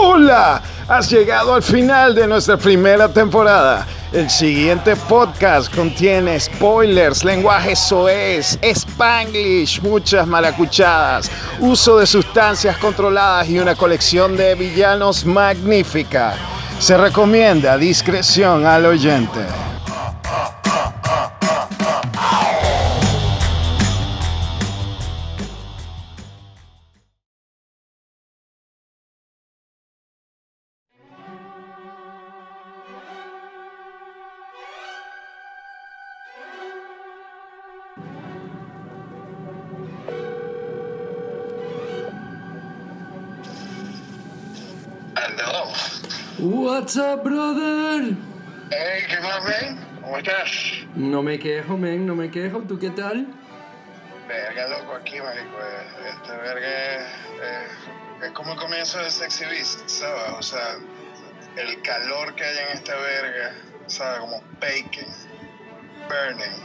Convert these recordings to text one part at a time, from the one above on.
Hola, has llegado al final de nuestra primera temporada. El siguiente podcast contiene spoilers, lenguaje soez, spanglish, muchas maracuchadas, uso de sustancias controladas y una colección de villanos magnífica. Se recomienda discreción al oyente. What's up, brother? Hey, ¿qué más, ven? ¿Cómo estás? No me quejo, men, no me quejo. ¿Tú qué tal? Verga, loco, aquí, marico. eh, Este verga es, eh, es como el comienzo de Sexy Beast, ¿sabes? O sea, el calor que hay en esta verga, ¿sabes? Como bacon, burning.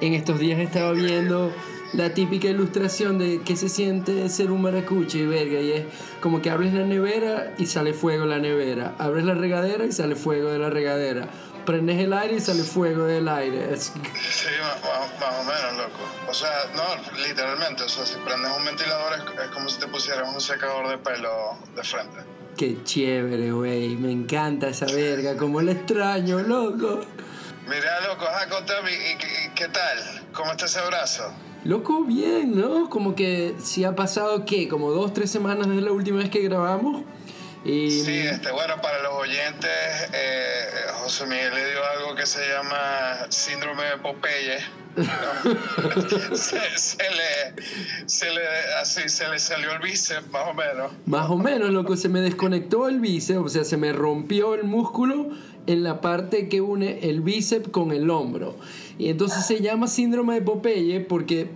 En estos días estaba viendo la típica ilustración de qué se siente ser un maracuche, verga, y es como que abres la nevera y sale fuego en la nevera, abres la regadera y sale fuego de la regadera, prendes el aire y sale fuego del aire. Es- Sí, más, más- o menos, loco. O sea, no, literalmente. O sea, si prendes un ventilador es, es como si te pusieras un secador de pelo de frente. Qué chévere, güey, me encanta esa verga, como la extraño, loco. Mira, loco, ajá, contame, ¿y, qué- y qué tal? ¿Cómo está ese brazo? Loco, bien, ¿no? Como que si ha pasado, ¿qué? Como dos, tres semanas desde la última vez que grabamos. Y Sí, este, bueno, para los oyentes, eh, José Miguel le dio algo que se llama síndrome de Popeye. ¿no? se, se le, se le, así, se le salió el bíceps, más o menos. Más o menos, loco, se me desconectó el bíceps, o sea, se me rompió el músculo en la parte que une el bíceps con el hombro. Y entonces se llama síndrome de Popeye porque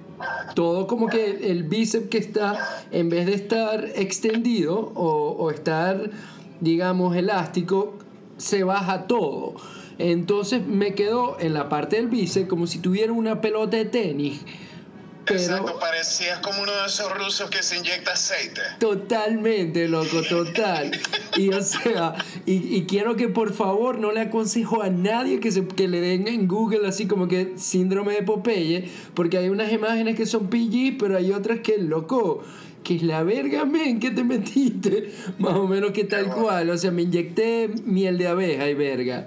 todo como que el bíceps que está, en vez de estar extendido o, o estar, digamos, elástico, se baja todo. Entonces me quedó en la parte del bíceps como si tuviera una pelota de tenis. Pero Exacto, parecías como uno de esos rusos que se inyecta aceite. Totalmente, loco, total. Y o sea, y, y quiero que por favor no le aconsejo a nadie que, se, que le den en Google así como que síndrome de Popeye, porque hay unas imágenes que son PG, pero hay otras que, loco, que es la verga, men, que te metiste. Más o menos que tal cual. O sea, me inyecté miel de abeja y verga.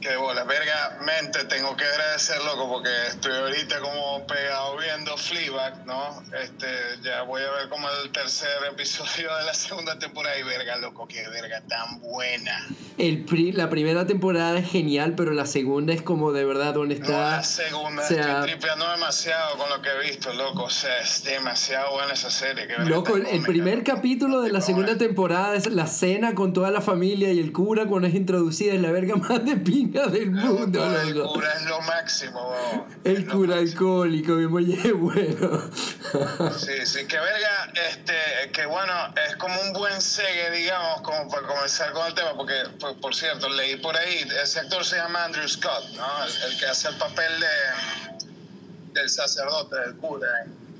Que bola, verga, mente, tengo que agradecer, loco, porque estoy ahorita como pegado viendo Fleabag, ¿no? Este, ya voy a ver como el tercer episodio de la segunda temporada y verga, loco, qué verga tan buena. El pri- la primera temporada es genial, pero la segunda es como de verdad donde No, está. la segunda, o sea, estoy tripeando demasiado con lo que he visto, loco, o sea, es demasiado buena esa serie. qué Loco, el, primer capítulo de la segunda temporada es la cena con toda la familia y el cura cuando es introducida es la verga más de del mundo, El loco. cura es lo máximo, El cura alcohólico, mi oye, bueno. Sí, sí, que verga, este, que bueno, es como un buen segue, digamos, como para comenzar con el tema, porque, por, por cierto, leí por ahí, ese actor se llama Andrew Scott, ¿no? El, el que hace el papel de, del sacerdote, del cura.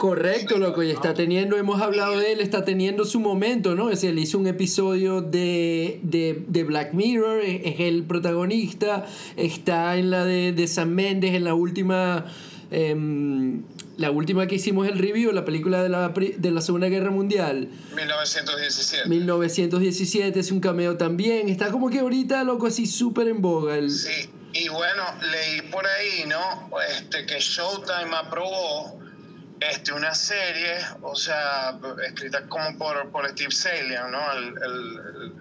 Correcto, loco, y está teniendo, hemos hablado de él, está teniendo su momento, ¿no? Es él hizo un episodio de, de, de Black Mirror, es, es el protagonista, está en la de, de Sam Mendes, en la última, em, la última que hicimos el review, la película de la, de la Segunda Guerra Mundial. 1917. 1917 es un cameo también. Está como que ahorita, loco, así súper en boga. El... Sí, y bueno, leí por ahí, ¿no? Este, que Showtime aprobó este, una serie, o sea, escrita como por, por Steve Salian, ¿no? El,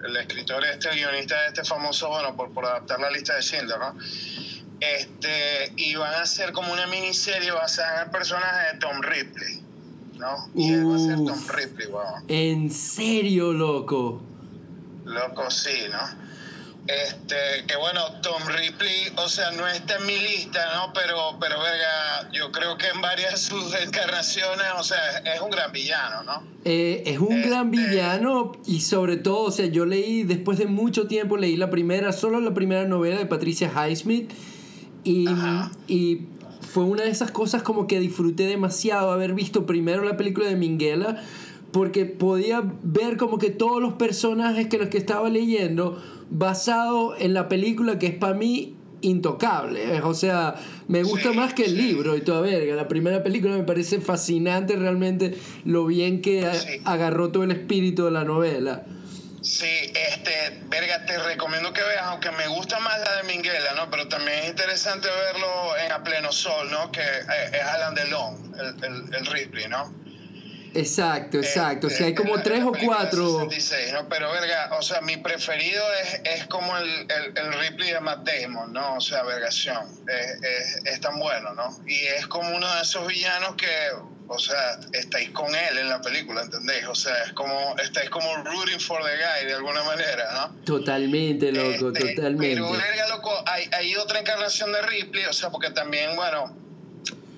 el- escritor este, el guionista de este famoso, bueno, por, por adaptar la lista de Schindler, ¿no? Este, y van a hacer como una miniserie basada en el personaje de Tom Ripley, ¿no? Y él va a ser. Tom Ripley, weón. En serio, loco. Loco, sí, ¿no? Este, que bueno, Tom Ripley, o sea, no está en mi lista, ¿no? Pero, pero verga, yo creo que en varias de sus encarnaciones, o sea, es un gran villano, ¿no? Eh, es un gran Este- villano y sobre todo, o sea, yo leí, después de mucho tiempo, leí la primera, solo la primera novela de Patricia Highsmith y, Ajá. y fue una de esas cosas como que disfruté demasiado haber visto primero la película de Minghella porque podía ver como que todos los personajes que los que estaba leyendo basado en la película que es para mí intocable. O sea, me gusta más que el libro y toda verga. La primera película me parece fascinante realmente lo bien que agarró todo el espíritu de la novela. Sí, este, verga, te recomiendo que veas, aunque me gusta más la de Minguela, ¿no? Pero también es interesante verlo en A Pleno Sol, ¿no? Que eh, es Alan Delon, el, el, el Ripley, ¿no? Exacto, exacto. o sea, hay como tres o cuatro. ¿no? Pero, verga, o sea, mi preferido es, es como el, el, el, Ripley de Matt Damon, ¿no? O sea, vergación. Es, es, es, tan bueno, ¿no? Y es como uno de esos villanos que, o sea, estáis con él en la película, ¿entendéis? O sea, es como, estáis como rooting for the guy de alguna manera, ¿no? Totalmente, loco, este, totalmente. Pero, verga, loco, hay, hay otra encarnación de Ripley, o sea, porque también, bueno,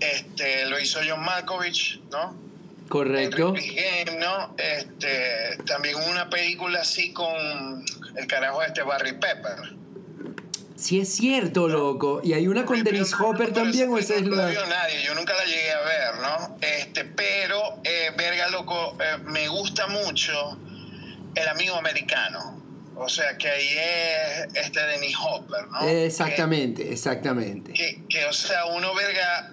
este, lo hizo John Malkovich, ¿no? Correcto. Game, ¿no? Este, también una película así con el carajo de este Barry Pepper. Sí es cierto, loco. Y hay una con Dennis Hopper también, o esa es la... No nadie, yo nunca la llegué a ver, ¿no? Este, pero, eh, verga, loco, eh, me gusta mucho El Amigo Americano. O sea, que ahí es este Dennis Hopper, ¿no? Exactamente, exactamente. Que, que, o sea, uno, verga,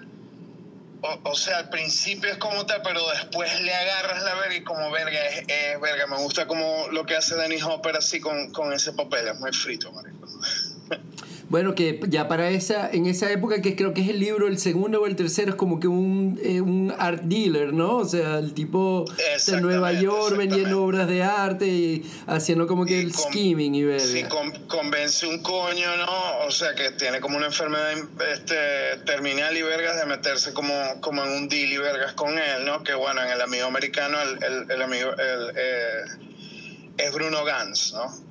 o, sea, al principio es como tal, pero después le agarras la verga y como verga es, verga. Me gusta como lo que hace Danny Hopper así con, con ese papel, es muy frito, marico. Bueno, que ya para esa, en esa época que creo que es el libro, el segundo o el tercero, es como que un, eh, un art dealer, ¿no? O sea, el tipo de Nueva York vendiendo obras de arte y haciendo como que el skimming y ver. Sí, convence un coño, ¿no? O sea, que tiene como una enfermedad este, terminal y vergas de meterse como, como en un deal y vergas con él, ¿no? Que bueno, en el amigo americano, el, el, amigo, el, eh, es Bruno Gans, ¿no?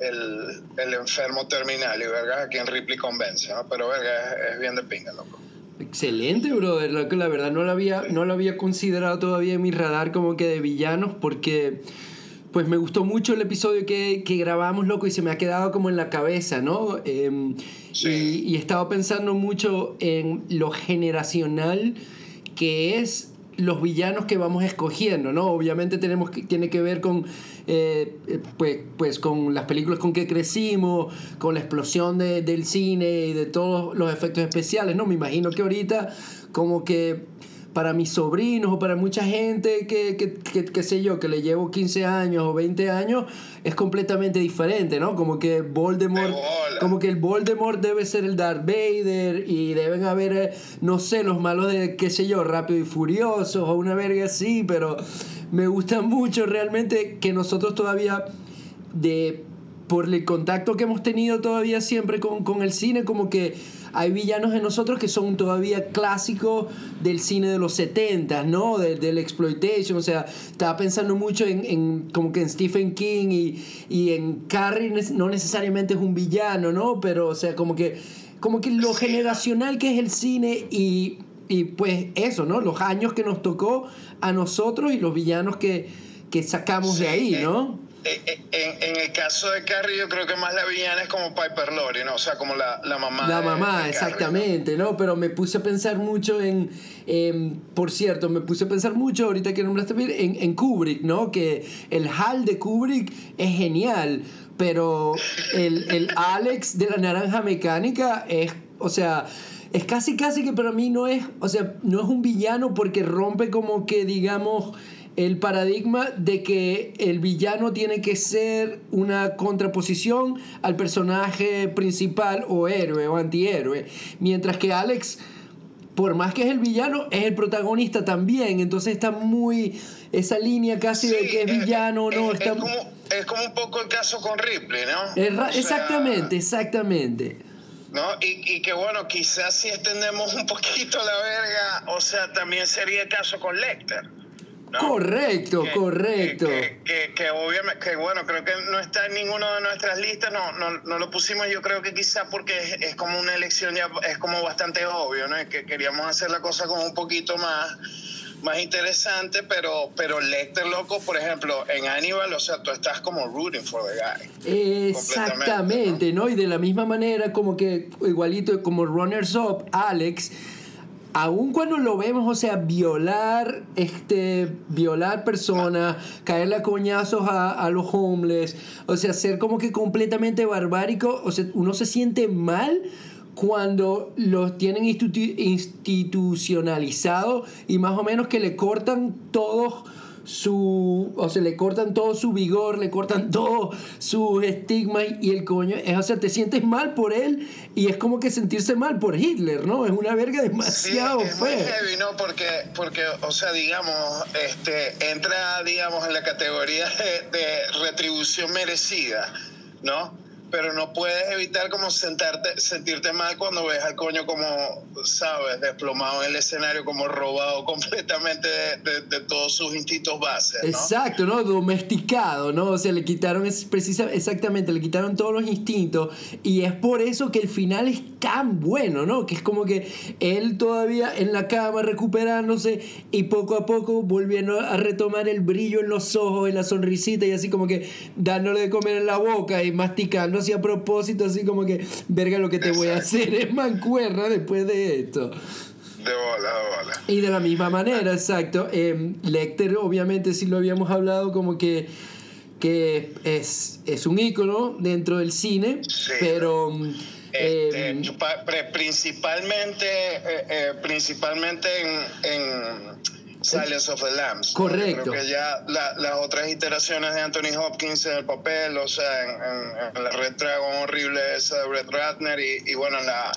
El, el enfermo terminal y verga a quien Ripley convence, ¿no? Pero verga es, bien de pinga, loco. Excelente, brother. Loco, la verdad no lo había, no lo había considerado todavía en mi radar como que de villanos porque pues me gustó mucho el episodio que, que, grabamos, loco, y se me ha quedado como en la cabeza, ¿no? Em, sí. y, y, he estado pensando mucho en lo generacional que es los villanos que vamos escogiendo, ¿no? Obviamente tenemos que, tiene que ver con, eh, eh, pues, pues, con las películas con que crecimos, con la explosión de, del cine y de todos los efectos especiales, ¿no? Me imagino que ahorita como que para mis sobrinos o para mucha gente que, que, que, que, sé yo, que le llevo 15 años o 20 años, es completamente diferente, ¿no? Como que Voldemort, como que el Voldemort debe ser el Darth Vader y deben haber, eh, no sé, los malos de, qué sé yo, Rápido y Furiosos o una verga así, pero me gusta mucho realmente que nosotros todavía de por el contacto que hemos tenido todavía siempre con, con el cine, como que hay villanos en nosotros que son todavía clásicos del cine de los 70, ¿no? Del, exploitation, o sea, estaba pensando mucho en, en, como que en Stephen King y, y en Carrie no necesariamente es un villano, ¿no? Pero, o sea, como que, como que lo generacional que es el cine y, y pues eso, ¿no? Los años que nos tocó a nosotros y los villanos que, que sacamos de ahí, ¿no? Eh, eh, en, el caso de Carrie, yo creo que más la villana es como Piper Laurie, ¿no? O sea, como la, la mamá. La mamá, exactamente, ¿no? Pero me puse a pensar mucho en, Por cierto, me puse a pensar mucho, ahorita que nombraste en, en Kubrick, ¿no? Que el HAL de Kubrick es genial, pero el, el Alex de la Naranja Mecánica es. O sea es casi casi que para mí no es, o sea, no es un villano porque rompe como que digamos el paradigma de que el villano tiene que ser una contraposición al personaje principal o héroe o antihéroe, mientras que Alex por más que es el villano, es el protagonista también. Entonces está muy. Esa línea casi de que es villano o no. Es, está... como, es, como, un poco el caso con Ripley, ¿no? exactamente, exactamente. ¿no? Y, y, que bueno, quizás si extendemos un poquito la verga, o sea, también sería el caso con Lecter. Correcto, correcto. Que, que, obviamente, que bueno, creo que no está en ninguna de nuestras listas, no, no, no lo pusimos yo creo que quizá porque es, como una elección ya, es como bastante obvio, ¿no? Que queríamos hacer la cosa como un poquito más más interesante, pero, pero Lecter, loco, por ejemplo, en Aníbal, o sea, tú estás como rooting for the guy. Exactamente, ¿no? ¿no? Y de la misma manera, como que, igualito como Runners Up, Alex, aun cuando lo vemos, o sea, violar, este, violar personas, caerle a coñazos a, a, los homeless, o sea, ser como que completamente barbárico, o sea, uno se siente mal cuando los tienen institucionalizados y más o menos que le cortan todos su, o sea, le cortan todo su vigor, le cortan todo su estigma y el coño, es, o sea, te sientes mal por él y es como que sentirse mal por Hitler, ¿no? Es una verga demasiado sí, es Muy heavy, ¿no? Porque, porque, o sea, digamos, este, entra, digamos, en la categoría de, de retribución merecida, ¿no? Pero no puedes evitar como sentarte, sentirte mal cuando ves al coño como, sabes, desplomado en el escenario, como robado completamente de, todos sus instintos bases. Exacto, ¿no? Domesticado, ¿no? O sea, le quitaron, es precisa, exactamente, le quitaron todos los instintos y es por eso que el final es tan bueno, ¿no? Que es como que él todavía en la cama recuperándose y poco a poco volviendo a retomar el brillo en los ojos, en la sonrisita y así como que dándole de comer en la boca y masticando así a propósito, así como que, verga lo que te voy a hacer es mancuerna después de esto. De bola, de bola. Y de la misma manera, exacto. Eh, Lecter, obviamente, sí lo habíamos hablado, como que, que es, es un ícono dentro del cine, pero... Este, em, principalmente, eh, eh, principalmente en Silence of the Lambs. Correcto. Creo que ya las otras iteraciones de Anthony Hopkins en el papel, o sea, en, la Red Dragon horrible esa de Brett Ratner y, bueno, en, la,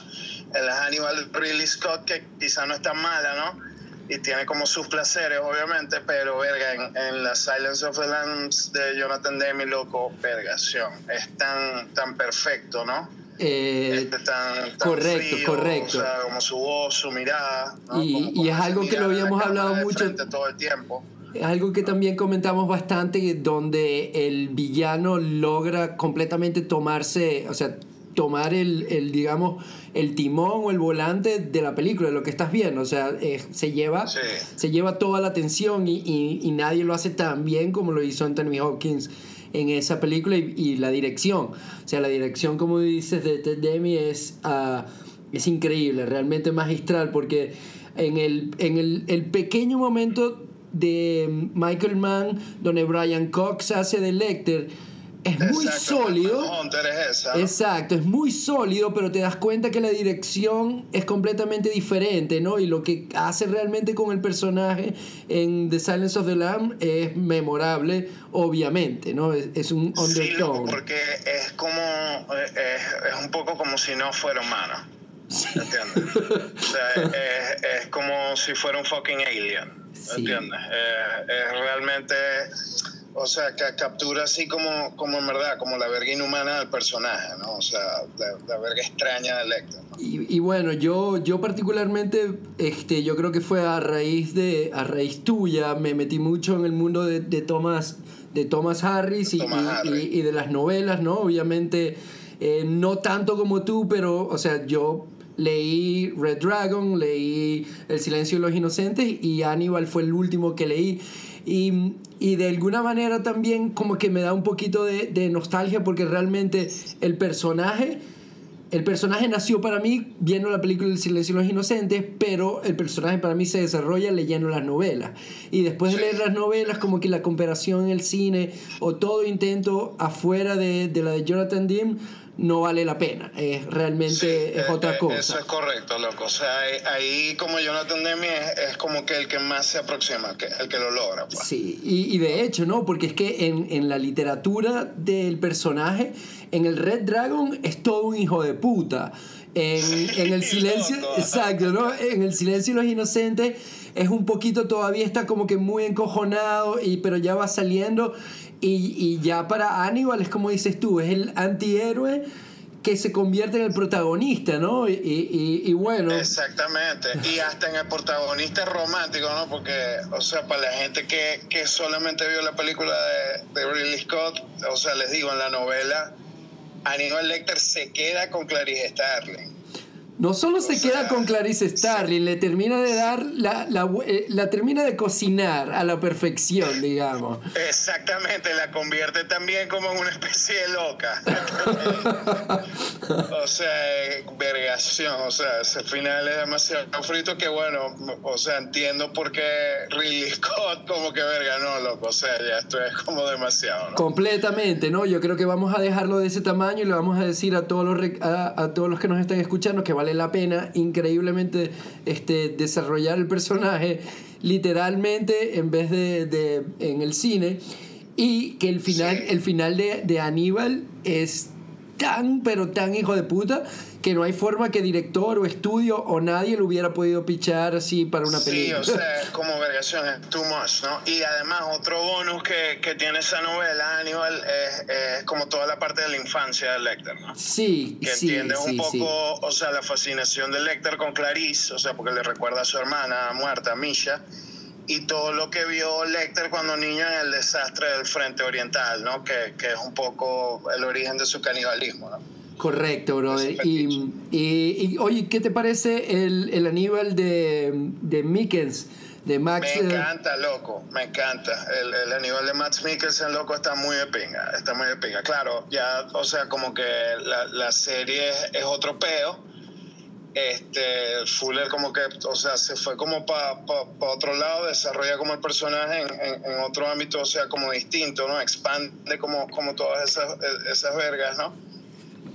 en las Animal Ridley Scott, que quizá no es tan mala, ¿no? Y tiene como sus placeres, obviamente, pero verga, en, la Silence of the Lambs de Jonathan Demme, loco, vergación. Es tan, tan perfecto, ¿no? Eh, este tan, correcto, correcto. O sea, como su voz, su mirada. Y, es algo que lo habíamos hablado mucho. Todo el tiempo. Es algo que también comentamos bastante, donde el villano logra completamente tomarse, o sea, tomar el, el, digamos, el timón o el volante de la película, de lo que estás viendo. O sea, se, lleva, se lleva toda la atención y, y, y, nadie lo hace tan bien como lo hizo Anthony Hopkins en esa película y, la dirección. O sea, la dirección, como dices, de Ted Demi es, uh, es increíble, realmente magistral, porque en el, en el, el pequeño momento de Michael Mann, donde Brian Cox hace de Lecter, es muy sólido. Exacto, es muy sólido, pero te das cuenta que la dirección es completamente diferente, ¿no? Y lo que hace realmente con el personaje en The Silence of the Lamb es memorable, obviamente, ¿no? Es, un undertone. Sí, porque es como, es, un poco como si no fuera humano. ¿Entiendes? o sea, es, como si fuera un fucking alien. ¿Entiendes? es realmente o sea, que captura así como, como en verdad, como la verga inhumana del personaje, ¿no? O sea, la, verga extraña del Héctor. Y, y, bueno, yo, yo particularmente, este, yo creo que fue a raíz de, a raíz tuya, me metí mucho en el mundo de, de Thomas, de Thomas Harris, y, y, de las novelas, ¿no? Obviamente, eh, no tanto como tú, pero, o sea, yo leí Red Dragon, leí El silencio de los inocentes y Aníbal fue el último que leí. Y, y, de alguna manera también como que me da un poquito de, de, nostalgia porque realmente el personaje, el personaje nació para mí viendo la película El silencio de los inocentes, pero el personaje para mí se desarrolla leyendo las novelas. Y después de leer las novelas, como que la comparación en el cine o todo intento afuera de, de la de Jonathan Demme no vale la pena. Es realmente es, otra cosa. Eso es correcto, loco. O sea, ahí como Jonathan Demme es, es como que el que más se aproxima, que, el que lo logra. Pues. Sí, y, y, de hecho, ¿no? Porque es que en, en, la literatura del personaje, en el Red Dragon es todo un hijo de puta. En, en el silencio, exacto, ¿no? En el silencio de los inocentes es un poquito todavía está como que muy encojonado, y, pero ya va saliendo y, y ya para Aníbal es como dices tú, es el antihéroe que se convierte en el protagonista, ¿no? Y, y, y, bueno. Exactamente. Y hasta en el protagonista romántico, ¿no? Porque, o sea, para la gente que, que solamente vio la película de, de Ridley Scott, o sea, les digo, en la novela, Aníbal Lecter se queda con Clarice Starling. No solo se queda con Clarice Starling, le termina de dar la, la, eh, la, termina de cocinar a la perfección, digamos. Exactamente, la convierte también como en una especie de loca. o sea, vergación, o sea, ese final es demasiado frito que bueno, o sea, entiendo por qué Ridley Scott como que verga, no, loco, o sea, ya esto es como demasiado, ¿no? Completamente, ¿no? Yo creo que vamos a dejarlo de ese tamaño y le vamos a decir a todos los, a, a todos los que nos están escuchando que va vale la pena increíblemente este, desarrollar el personaje literalmente en vez de, de en el cine. Y que el final, el final de, de Aníbal es tan, pero tan hijo de puta que no hay forma que director o estudio o nadie lo hubiera podido pichar así para una película. Sí, o sea, es como vergación, es too much, ¿no? Y además, otro bonus que, que tiene esa novela, Aníbal, es, es, como toda la parte de la infancia de Lecter, ¿no? Sí, que sí. entiende sí, un poco, sí. o sea, la fascinación de Lecter con Clarice, o sea, porque le recuerda a su hermana muerta, Misha y todo lo que vio Lecter cuando niño en el desastre del Frente Oriental, ¿no? Que, que es un poco el origen de su canibalismo, ¿no? Correcto, brother. Y, y, y, oye, ¿qué te parece el, el Aníbal de, de Mickens? De Max, me encanta, loco, me encanta. El, el Aníbal de Max Mikkelsen, loco, está muy de pinga, está muy de pinga. Claro, ya, o sea, como que la, la serie es, es otro peo este Fuller como que, o sea, se fue como para pa, pa otro lado, desarrolla como el personaje en, en, en, otro ámbito, o sea, como distinto, ¿no? Expande como, como todas esas, esas vergas, ¿no?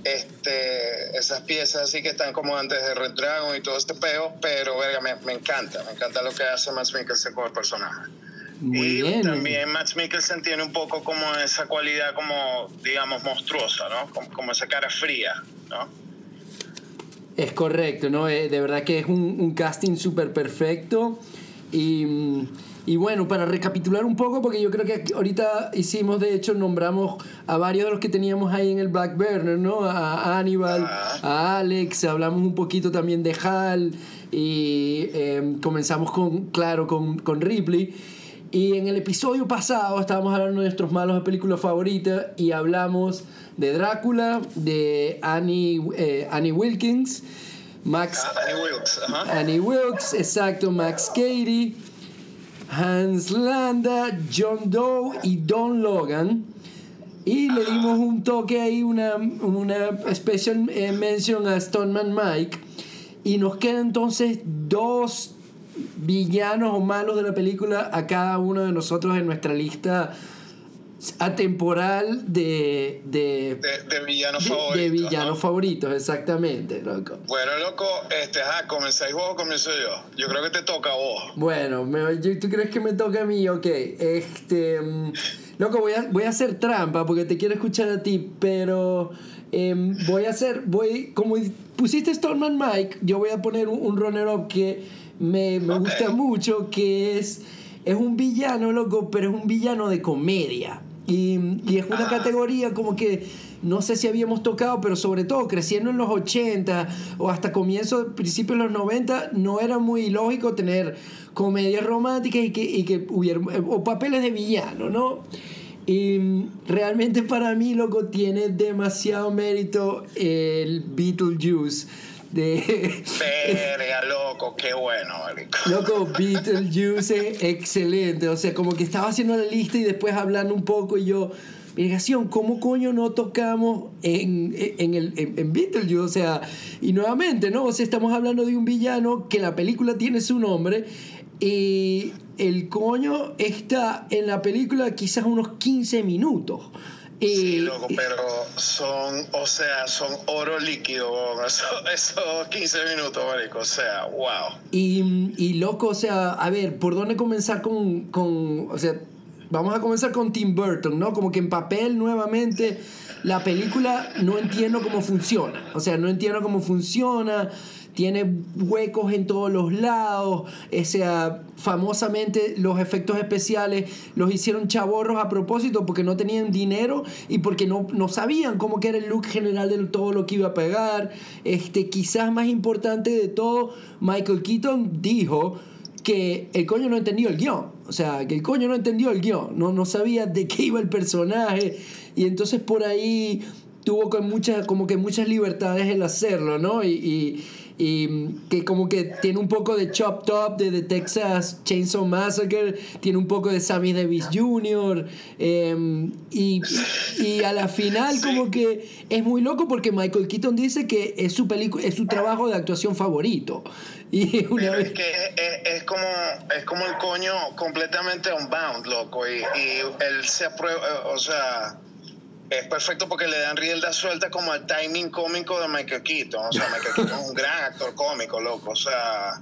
Este, esas piezas así que están como antes de Red Dragon y todo este peo, pero verga, me, me encanta, me encanta lo que hace Max Mikkelsen con el personaje. Muy y bien. también Max Mikkelsen tiene un poco como esa cualidad como, digamos, monstruosa, ¿no? Como, como esa cara fría, ¿no? Es correcto, ¿no? Eh, de verdad que es un, un casting súper perfecto. Y, y, bueno, para recapitular un poco, porque yo creo que ahorita hicimos, de hecho, nombramos a varios de los que teníamos ahí en el Black Burner, ¿no? A Aníbal, ah. a Alex, hablamos un poquito también de Hal y eh, comenzamos con, claro, con, con Ripley. Y en el episodio pasado estábamos hablando de nuestros malos de películas favoritas y hablamos de Drácula, de Annie, eh, Annie Wilkins, Max. Ah, Annie Wilkes. Annie Wilkes, exacto, Max Cady, Hans Landa, John Doe y Don Logan. Y le dimos un toque ahí, una, una special eh, mention a Stoneman Mike. Y nos quedan entonces dos villanos o malos de la película a cada uno de nosotros en nuestra lista atemporal de de, de, de villanos de, favoritos. De villanos ¿no? favoritos, exactamente, loco. Bueno, loco, este, ajá, comenzáis vos o comienzo yo. Yo creo que te toca a vos. Bueno, me, ¿tú crees que me toca a mí? Ok, este. Um, loco, voy a, voy a hacer trampa porque te quiero escuchar a ti, pero. Eh, voy a hacer. Voy. Como pusiste Storman Mike, yo voy a poner un, un runner-up que me, me okay. gusta mucho, que es. Es un villano, loco, pero es un villano de comedia. Y, y, es una ah. categoría como que no sé si habíamos tocado, pero sobre todo creciendo en los 80 o hasta comienzos, principios de los 90, no era muy lógico tener comedias románticas y que, y que hubiera, o papeles de villano, ¿no? Y realmente para mí, loco, tiene demasiado mérito el Beetlejuice de Verga, loco, qué bueno, marico. Loco, Beetlejuice excelente. O sea, como que estaba haciendo la lista y después hablando un poco y yo, Vergación, ¿cómo coño no tocamos en, en, el, en, en Beetlejuice? O sea, y nuevamente, ¿no? O sea, estamos hablando de un villano que la película tiene su nombre y el coño está en la película quizás unos 15 minutos. Sí, loco, pero son, o sea, son oro líquido, esos eso 15 minutos, marico, o sea, wow. Y, y, loco, o sea, a ver, ¿por dónde comenzar con, con, o sea, vamos a comenzar con Tim Burton, ¿no? Como que en papel nuevamente la película no entiendo cómo funciona, o sea, no entiendo cómo funciona tiene huecos en todos los lados, o sea, famosamente los efectos especiales los hicieron chaborros a propósito porque no tenían dinero y porque no, no sabían cómo era el look general de todo lo que iba a pegar. Este, quizás más importante de todo, Michael Keaton dijo que el coño no entendió el guion. O sea, que el coño no entendió el guion. No, no sabía de qué iba el personaje. Y entonces por ahí tuvo con muchas, como que muchas libertades el hacerlo, ¿no? Y, y que como que tiene un poco de Chop Top de The Texas Chainsaw Massacre, tiene un poco de Sammy Davis Jr. em, y, y a la final como que es muy loco porque Michael Keaton dice que es su película, es su trabajo de actuación favorito. Y una Pero vez- es que es, es como, es como el coño completamente unbound, loco. Y, y él se aprueba, o sea, es perfecto porque le dan rienda suelta como al timing cómico de Michael Keaton. O sea, Michael Keaton es un gran actor cómico, loco. O sea,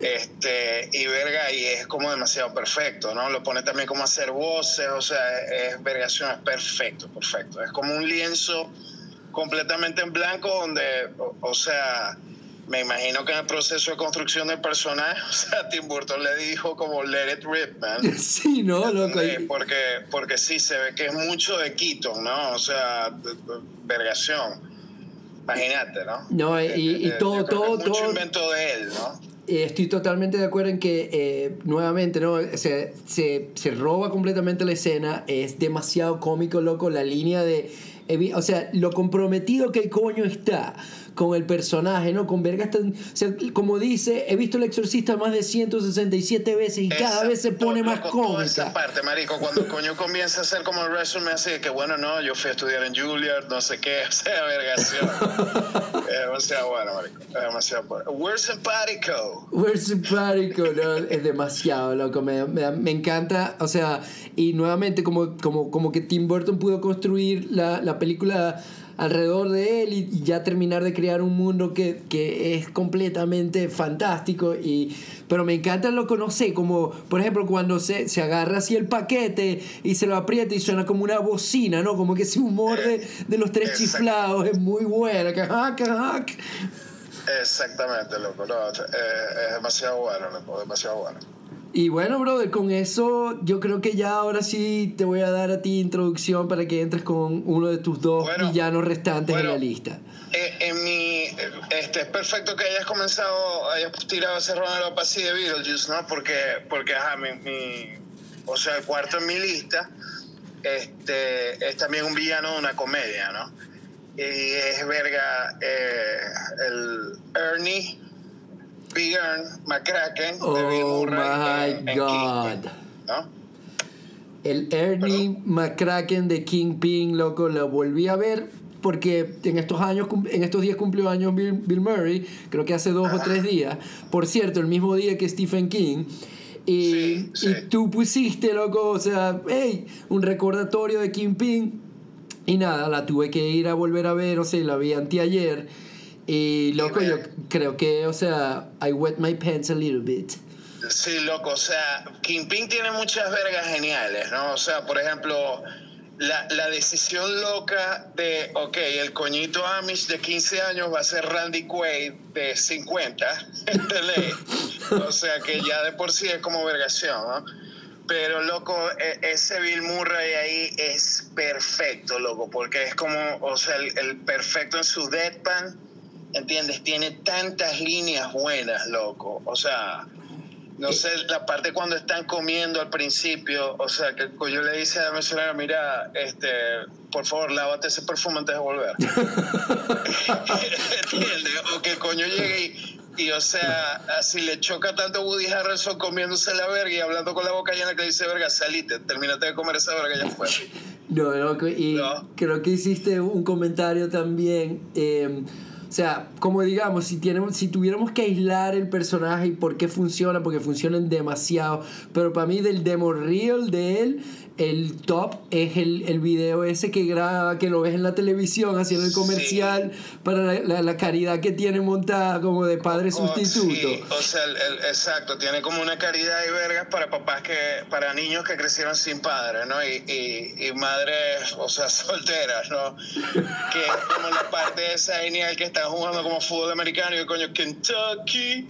este, y verga, y es como demasiado perfecto, ¿no? Lo pone también como a hacer voces, o sea, es, es vergación, es perfecto, perfecto. Es como un lienzo completamente en blanco donde, o, o sea, me imagino que en el proceso de construcción del personaje, o sea, Tim Burton le dijo como let it rip, man. Sí, ¿no? Loco. Porque, porque sí, se ve que es mucho de Keaton, ¿no? O sea, vergación. Imagínate, ¿no? No, y- y Eh, eh, todo- todo- mucho todo- invento de él, ¿no? Eh, Estoy totalmente de acuerdo en que eh, nuevamente no se, se, se roba completamente la escena, es demasiado cómico, loco, la línea de... O sea, lo comprometido que el coño está con el personaje, ¿no? Con vergas tan... O sea, como dice, he visto El Exorcista más de 167 veces y cada Esa- vez se pone loco, más Toda esa cómica. parte, marico, cuando el coño comienza a hacer como el resumen así de que, bueno, no, yo fui a estudiar en Juilliard, no sé qué, o sea, vergación. es demasiado bueno, marico. Es demasiado bueno. We're simpático. We're simpático, ¿no? Es demasiado, loco. Me, me, me encanta, o sea, y nuevamente como, como, como que Tim Burton pudo construir la, la película alrededor de él y, y ya terminar de crear un mundo que, que es completamente fantástico. Y, pero me encanta, loco, no sé, como por ejemplo cuando se, se agarra así el paquete y se lo aprieta y suena como una bocina, ¿no? Como que ese humor de, de los tres chiflados es muy bueno. que hack, hack. Exactamente, loco. No, eh, es demasiado bueno, loco, demasiado bueno. Y bueno, brother, con eso yo creo que ya ahora sí te voy a dar a ti introducción para que entres con uno de tus dos Bueno, villanos restantes bueno. en la lista. Eh, en mi, este, es perfecto que hayas comenzado, hayas tirado ese Ronald así de Beetlejuice, ¿no? Porque, porque ajá, mi, mi- o sea, el cuarto en mi lista este, es también un villano de una comedia, ¿no? Y es verga eh, el Ernie Big Ern McCracken de Bill Oh Murray en- my en God. Kingpin, ¿no? El Ernie McCracken de Kingpin, loco, lo volví a ver porque en estos años, en estos días cumplió años Bill, Bill Murray, creo que hace dos o tres días. Por cierto, el mismo día que Stephen King. Y, Sí, sí. y tú pusiste, loco, o sea, hey, un recordatorio de Kingpin. Y nada, la tuve que ir a volver a ver, o sea, la vi anteayer. Y loco, yo creo que, o sea, I wet my pants a little bit. Sí, loco, o sea, Kingpin tiene muchas vergas geniales, ¿no? O sea, por ejemplo, la, la decisión loca de, ok, el coñito Amish de 15 años va a ser Randy Quaid de 50, ¿entendés? O sea, que ya de por sí es como vergación, ¿no? Pero, loco, e- ese Bill Murray ahí es perfecto, loco, porque es como, o sea, el, el perfecto en su deadpan, ¿entiendes? Tiene tantas líneas buenas, loco. O sea, no sé, la parte cuando están comiendo al principio, o sea, que el coño le dice a la mesonera, mira, este, por favor, lávate ese perfume antes de volver. ¿Entiendes? O que el coño llegue y, y, o sea, así le choca tanto Woody Harrelson comiéndose la verga y hablando con la boca llena que dice, verga, salite, terminate de comer esa verga ya fue. No, loco, y No. creo que hiciste un comentario también. eh, sea, como digamos, si, tenemos, si tuviéramos que aislar el personaje y por qué funciona, porque funcionan demasiado. Pero para mí, del demo real de él, el top es el, el video ese que graba, que lo ves en la televisión haciendo el Sí. comercial para la, la- la caridad que tiene montada como de padre Oh, sustituto. sí, o sea, el- el- exacto, tiene como una caridad y vergas para papás que, para niños que crecieron sin padres, ¿no? Y, y, y madres, o sea, solteras, ¿no? Que es como la parte esa genial que jugando como fútbol americano y coño, Kentucky,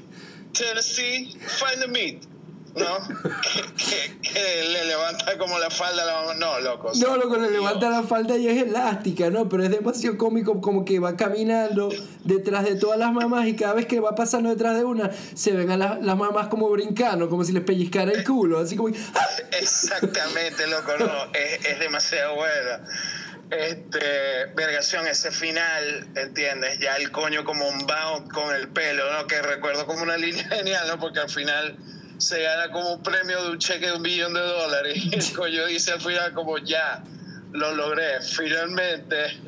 Tennessee, find the meat, ¿no? Que, que- que le levanta como la falda a la mamá. No, loco. No, loco, le levanta la falda y es elástica, ¿no? Pero es demasiado cómico como que va caminando detrás de todas las mamás y cada vez que va pasando detrás de una, se ven a las, las mamás como brincando, como si les pellizcara el culo, así como... ¡ah! Exactamente, loco, no, es, es demasiado buena. Este, vergación, ese final, ¿entiendes? Ya el coño como un bound con el pelo, ¿no? Que recuerdo como una línea genial, ¿no? Porque al final se gana como un premio de un cheque de un billón de dólares. Y el coño dice al final como ya, lo logré, finalmente.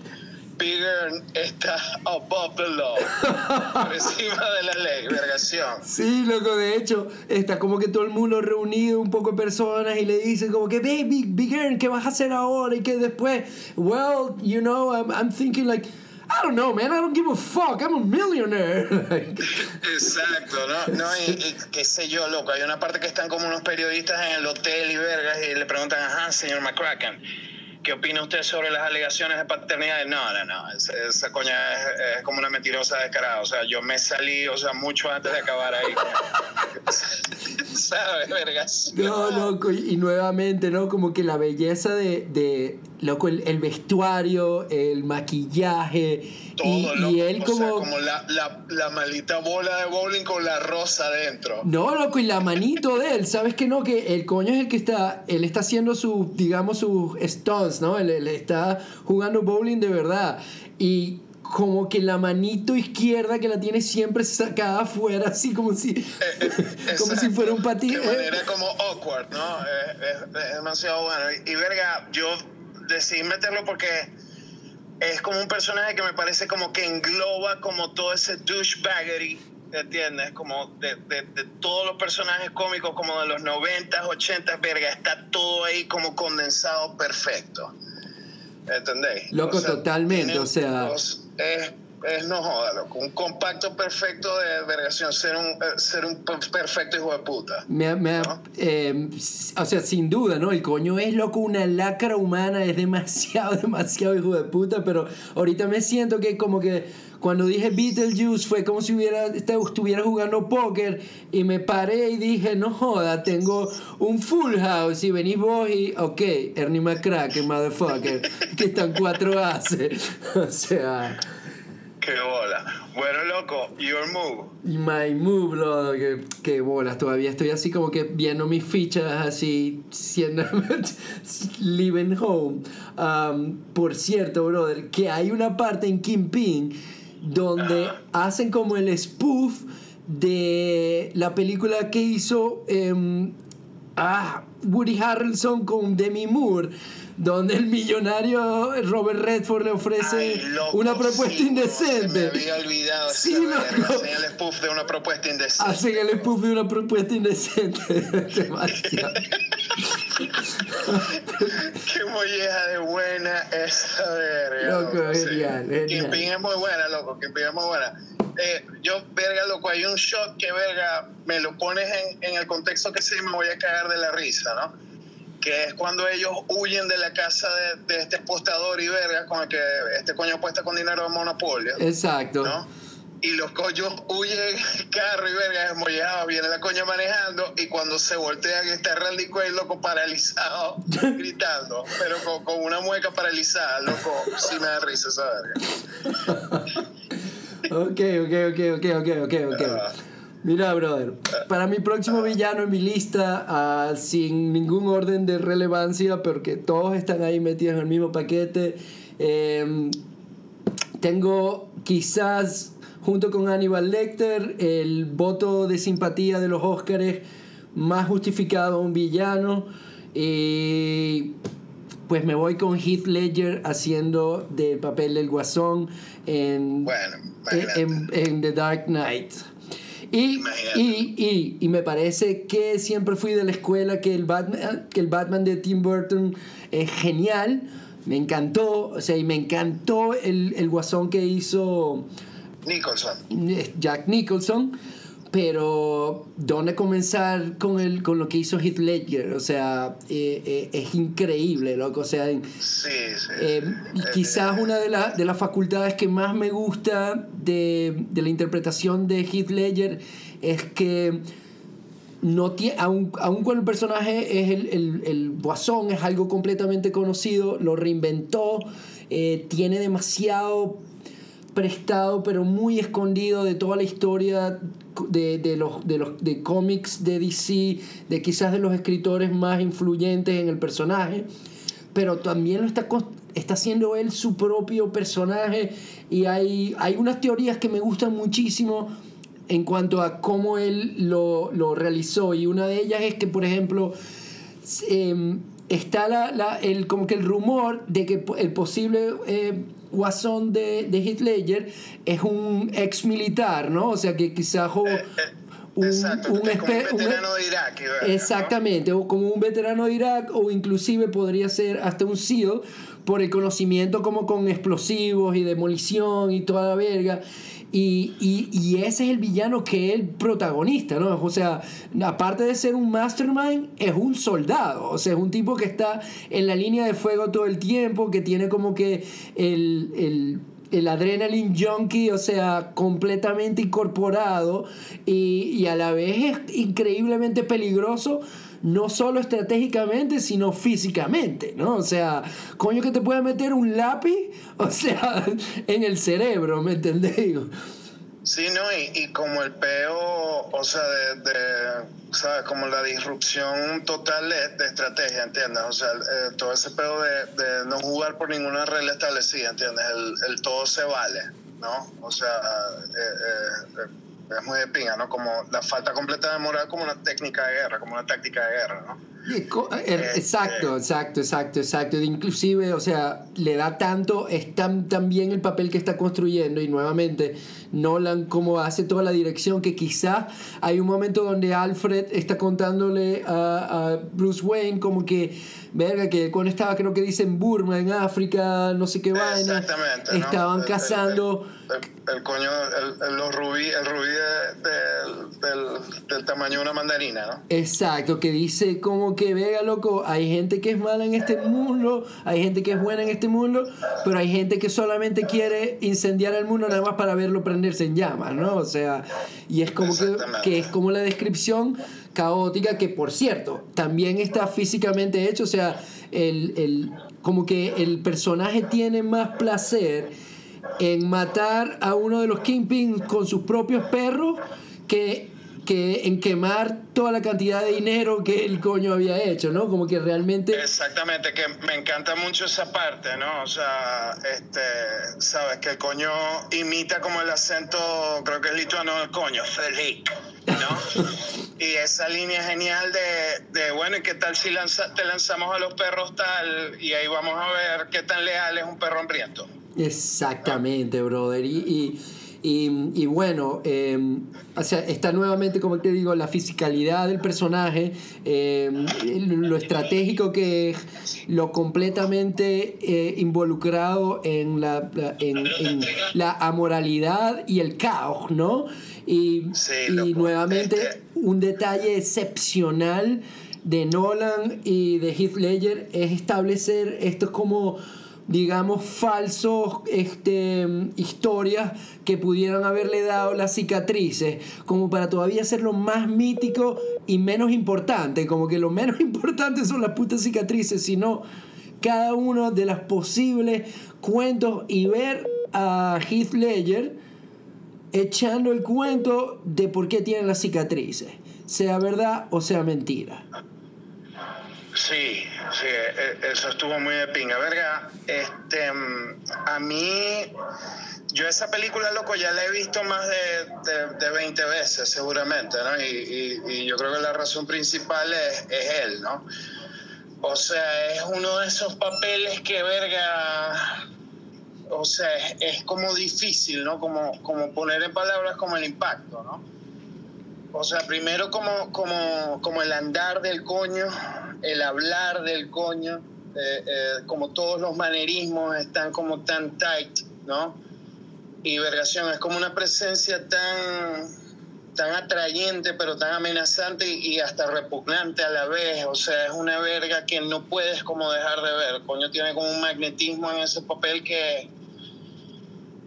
Big Earn está above the law, por encima de la ley, vergación. Sí, loco, de hecho, está como que todo el mundo reunido, un poco de personas, y le dicen como que, baby, Big Earn, ¿qué vas a hacer ahora? Y que después, well, you know, I'm, I'm thinking like, I don't know, man, I don't give a fuck, I'm a millionaire. Exacto, ¿no? no y, y qué sé yo, loco, hay una parte que están como unos periodistas en el hotel y vergas y le preguntan, ajá, señor McCracken, ¿qué opina usted sobre las alegaciones de paternidad? No, no, no, esa, coña es, es, como una mentirosa descarada, o sea, yo me salí, o sea, mucho antes de acabar ahí. ¿Sabes, vergas? No, loco, y, y, nuevamente, ¿no? Como que la belleza de, de loco, el, el vestuario, el maquillaje. Todo, y, loco, y él o como... sea, como la, la, la malita bola de bowling con la rosa adentro. No, loco, y la manito de él, ¿sabes que no? Que el coño es el que está, él está haciendo sus, digamos, sus stunts, ¿no? Él, él está jugando bowling de verdad. Y como que la manito izquierda que la tiene siempre sacada afuera, así como si, Eh, eh, como si fuera un patín. De manera como awkward, ¿no? Eh, es, es demasiado bueno. Y, y, verga, yo decidí meterlo porque es como un personaje que me parece como que engloba como todo ese douchebaggery, ¿entiendes? Como de, de, de todos los personajes cómicos como de los 90s, 80s, verga, está todo ahí como condensado perfecto. ¿Entendéis? Loco, totalmente, o sea- es no joda, loco. Un compacto perfecto de vergación. Ser un, eh, ser un per- perfecto hijo de puta. Me, me ¿No? eh, o sea, sin duda, ¿no? El coño es loco, una lacra humana, es demasiado, demasiado hijo de puta, pero ahorita me siento que como que cuando dije Beetlejuice fue como si hubiera, este- estuviera jugando póker y me paré y dije, no joda, tengo un full house y venís vos y, ok, Ernie McCracken, motherfucker, que están cuatro ases. O sea... Qué bola. Bueno, loco, your move. My Move, bro, que, que bolas, todavía estoy así como que viendo mis fichas así, siendo living home. Um, por cierto, brother, que hay una parte en Kingpin donde Ajá. hacen como el spoof de la película que hizo em, ah, Woody Harrelson con Demi Moore. Donde el millonario Robert Redford le ofrece Ay, loco, una propuesta sí, indecente. Me había olvidado Sí, loco. Hacen el spoof de una propuesta indecente. Hacen el spoof de una propuesta indecente. Demasiado. Qué molleja de buena esa verga. Loco, genial, genial. Kingpin es muy buena, loco. Kingpin es muy buena. Eh, yo, verga, loco, hay un shot que, verga, me lo pones en, en el contexto que sí me voy a cagar de la risa, ¿no? Que es cuando ellos huyen de la casa de, de este apostador y verga, con el que este coño apuesta con dinero de monopolio. Exacto. ¿no? Y los coños huyen carro y verga desmollado, viene la coña manejando y cuando se voltean está Randy Quaid, loco, paralizado, gritando, pero con, con una mueca paralizada, loco, sí me da risa esa verga. Ok, ok, ok, ok, ok, ok, ok. Ah. Mira, brother, para mi próximo villano en mi lista, ah, sin ningún orden de relevancia, porque todos están ahí metidos en el mismo paquete, em, tengo quizás, junto con Aníbal Lecter, el voto de simpatía de los Óscares más justificado a un villano. Y pues me voy con Heath Ledger haciendo del papel del guasón en, Bueno, en, en- en The Dark Knight. Y, y, y, y me parece que siempre fui de la escuela que el Batman, que el Batman de Tim Burton es genial. Me encantó, o sea, y me encantó el, el guasón que hizo Nicholson. Jack Nicholson. Pero, ¿dónde comenzar con, el, con lo que hizo Heath Ledger? O sea, eh, eh, es increíble, loco. O sea, en- Sí, sí. eh, sí. quizás una de, la- de las facultades que más me gusta de, de la interpretación de Heath Ledger es que no tie- aun, aun cuando el personaje es el, el, el guasón, es algo completamente conocido, lo reinventó, tiene demasiado prestado pero muy escondido de toda la historia de, de los, de los de cómics de DC, de quizás de los escritores más influyentes en el personaje. pero también lo está, está haciendo él su propio personaje y hay, hay unas teorías que me gustan muchísimo en cuanto a cómo él lo, lo realizó y una de ellas es que, por ejemplo, em, está la, la, el, como que el rumor de que el posible eh, guasón de, de Heath Ledger es un ex militar, ¿no? O sea que quizás... Eh, eh, un, Exacto, un, un, veterano de Irak. Exactamente, ¿no? o como un veterano de Irak, o inclusive podría ser hasta un SEAL, por el conocimiento como con explosivos y demolición y toda la verga. Y, y, y, ese es el villano que es el protagonista, ¿no? O sea, aparte de ser un mastermind, es un soldado. O sea, es un tipo que está en la línea de fuego todo el tiempo, que tiene como que el, el el adrenaline junkie, o sea, completamente incorporado y, y, a la vez es increíblemente peligroso, no solo estratégicamente, sino físicamente, ¿no? O sea, coño que te puede meter un lápiz, o sea, en el cerebro, ¿me entendés? Sí, ¿no? Y, y como el peo, o sea, de, ¿sabes? Como la disrupción total de, estrategia, ¿entiendes? O sea, eh, todo ese peo de, de, no jugar por ninguna regla establecida, ¿entiendes? El, todo se vale, ¿no? O sea, eh, eh, es muy de pinga, ¿no? Como la falta completa de moral como una técnica de guerra, como una táctica de guerra, ¿no? Exacto, exacto, exacto, exacto. Inclusive, o sea, le da tanto, es tan, tan bien el papel que está construyendo y nuevamente Nolan como hace toda la dirección que quizá hay un momento donde Alfred está contándole a, a Bruce Wayne como que, verga, que cuando estaba creo que dice en Burma, en África, no sé qué vaina, estaban ¿no? cazando... El, el, el, coño, el, los rubí, el rubí de, de, del, del tamaño de una mandarina, ¿no? Exacto, que dice como que, vega, loco, hay gente que es mala en este mundo, hay gente que es buena en este mundo, pero hay gente que solamente quiere incendiar el mundo nada más para verlo prenderse en llamas, ¿no? O sea, y es como que, que es como la descripción caótica que, por cierto, también está físicamente hecho, o sea, el, el, como que el personaje tiene más placer en matar a uno de los Kingpins con sus propios perros que que en quemar toda la cantidad de dinero que el coño había hecho, ¿no? Como que realmente... Exactamente, que me encanta mucho esa parte, ¿no? O sea, este, sabes, que el coño imita como el acento, creo que es lituano el coño, feliz, ¿no? y esa línea genial de, de, bueno, ¿y qué tal si lanza, te lanzamos a los perros tal? Y ahí vamos a ver qué tan leal es un perro hambriento. Exactamente, brother. Y, y, y, y bueno, eh, o sea, está nuevamente, como te digo, la fisicalidad del personaje, eh, lo estratégico que es, lo completamente eh, involucrado en la, en, en la amoralidad y el caos, ¿no? Y, Sí, y nuevamente un detalle excepcional de Nolan y de Heath Ledger es establecer estos como digamos falsos este, historias que pudieran haberle dado las cicatrices como para todavía hacerlo más mítico y menos importante como que lo menos importante son las putas cicatrices sino cada uno de las posibles cuentos y ver a Heath Ledger echando el cuento de por qué tienen las cicatrices, sea verdad o sea mentira. Sí, sí, e- eso estuvo muy de pinga, verga. Este, a mí, yo esa película, loco, ya la he visto más de, de, de 20 veces, seguramente, ¿no? Y, y, y, yo creo que la razón principal es, es él, ¿no? O sea, es uno de esos papeles que, verga, o sea, es, es como difícil, ¿no? Como, como poner en palabras como el impacto, ¿no? O sea, primero como, como, como el andar del coño, el hablar del coño, eh, eh, como todos los manerismos están como tan tight, ¿no? Y vergación, es como una presencia tan, tan atrayente, pero tan amenazante y, hasta repugnante a la vez. O sea, es una verga que no puedes como dejar de ver. Coño tiene como un magnetismo en ese papel que,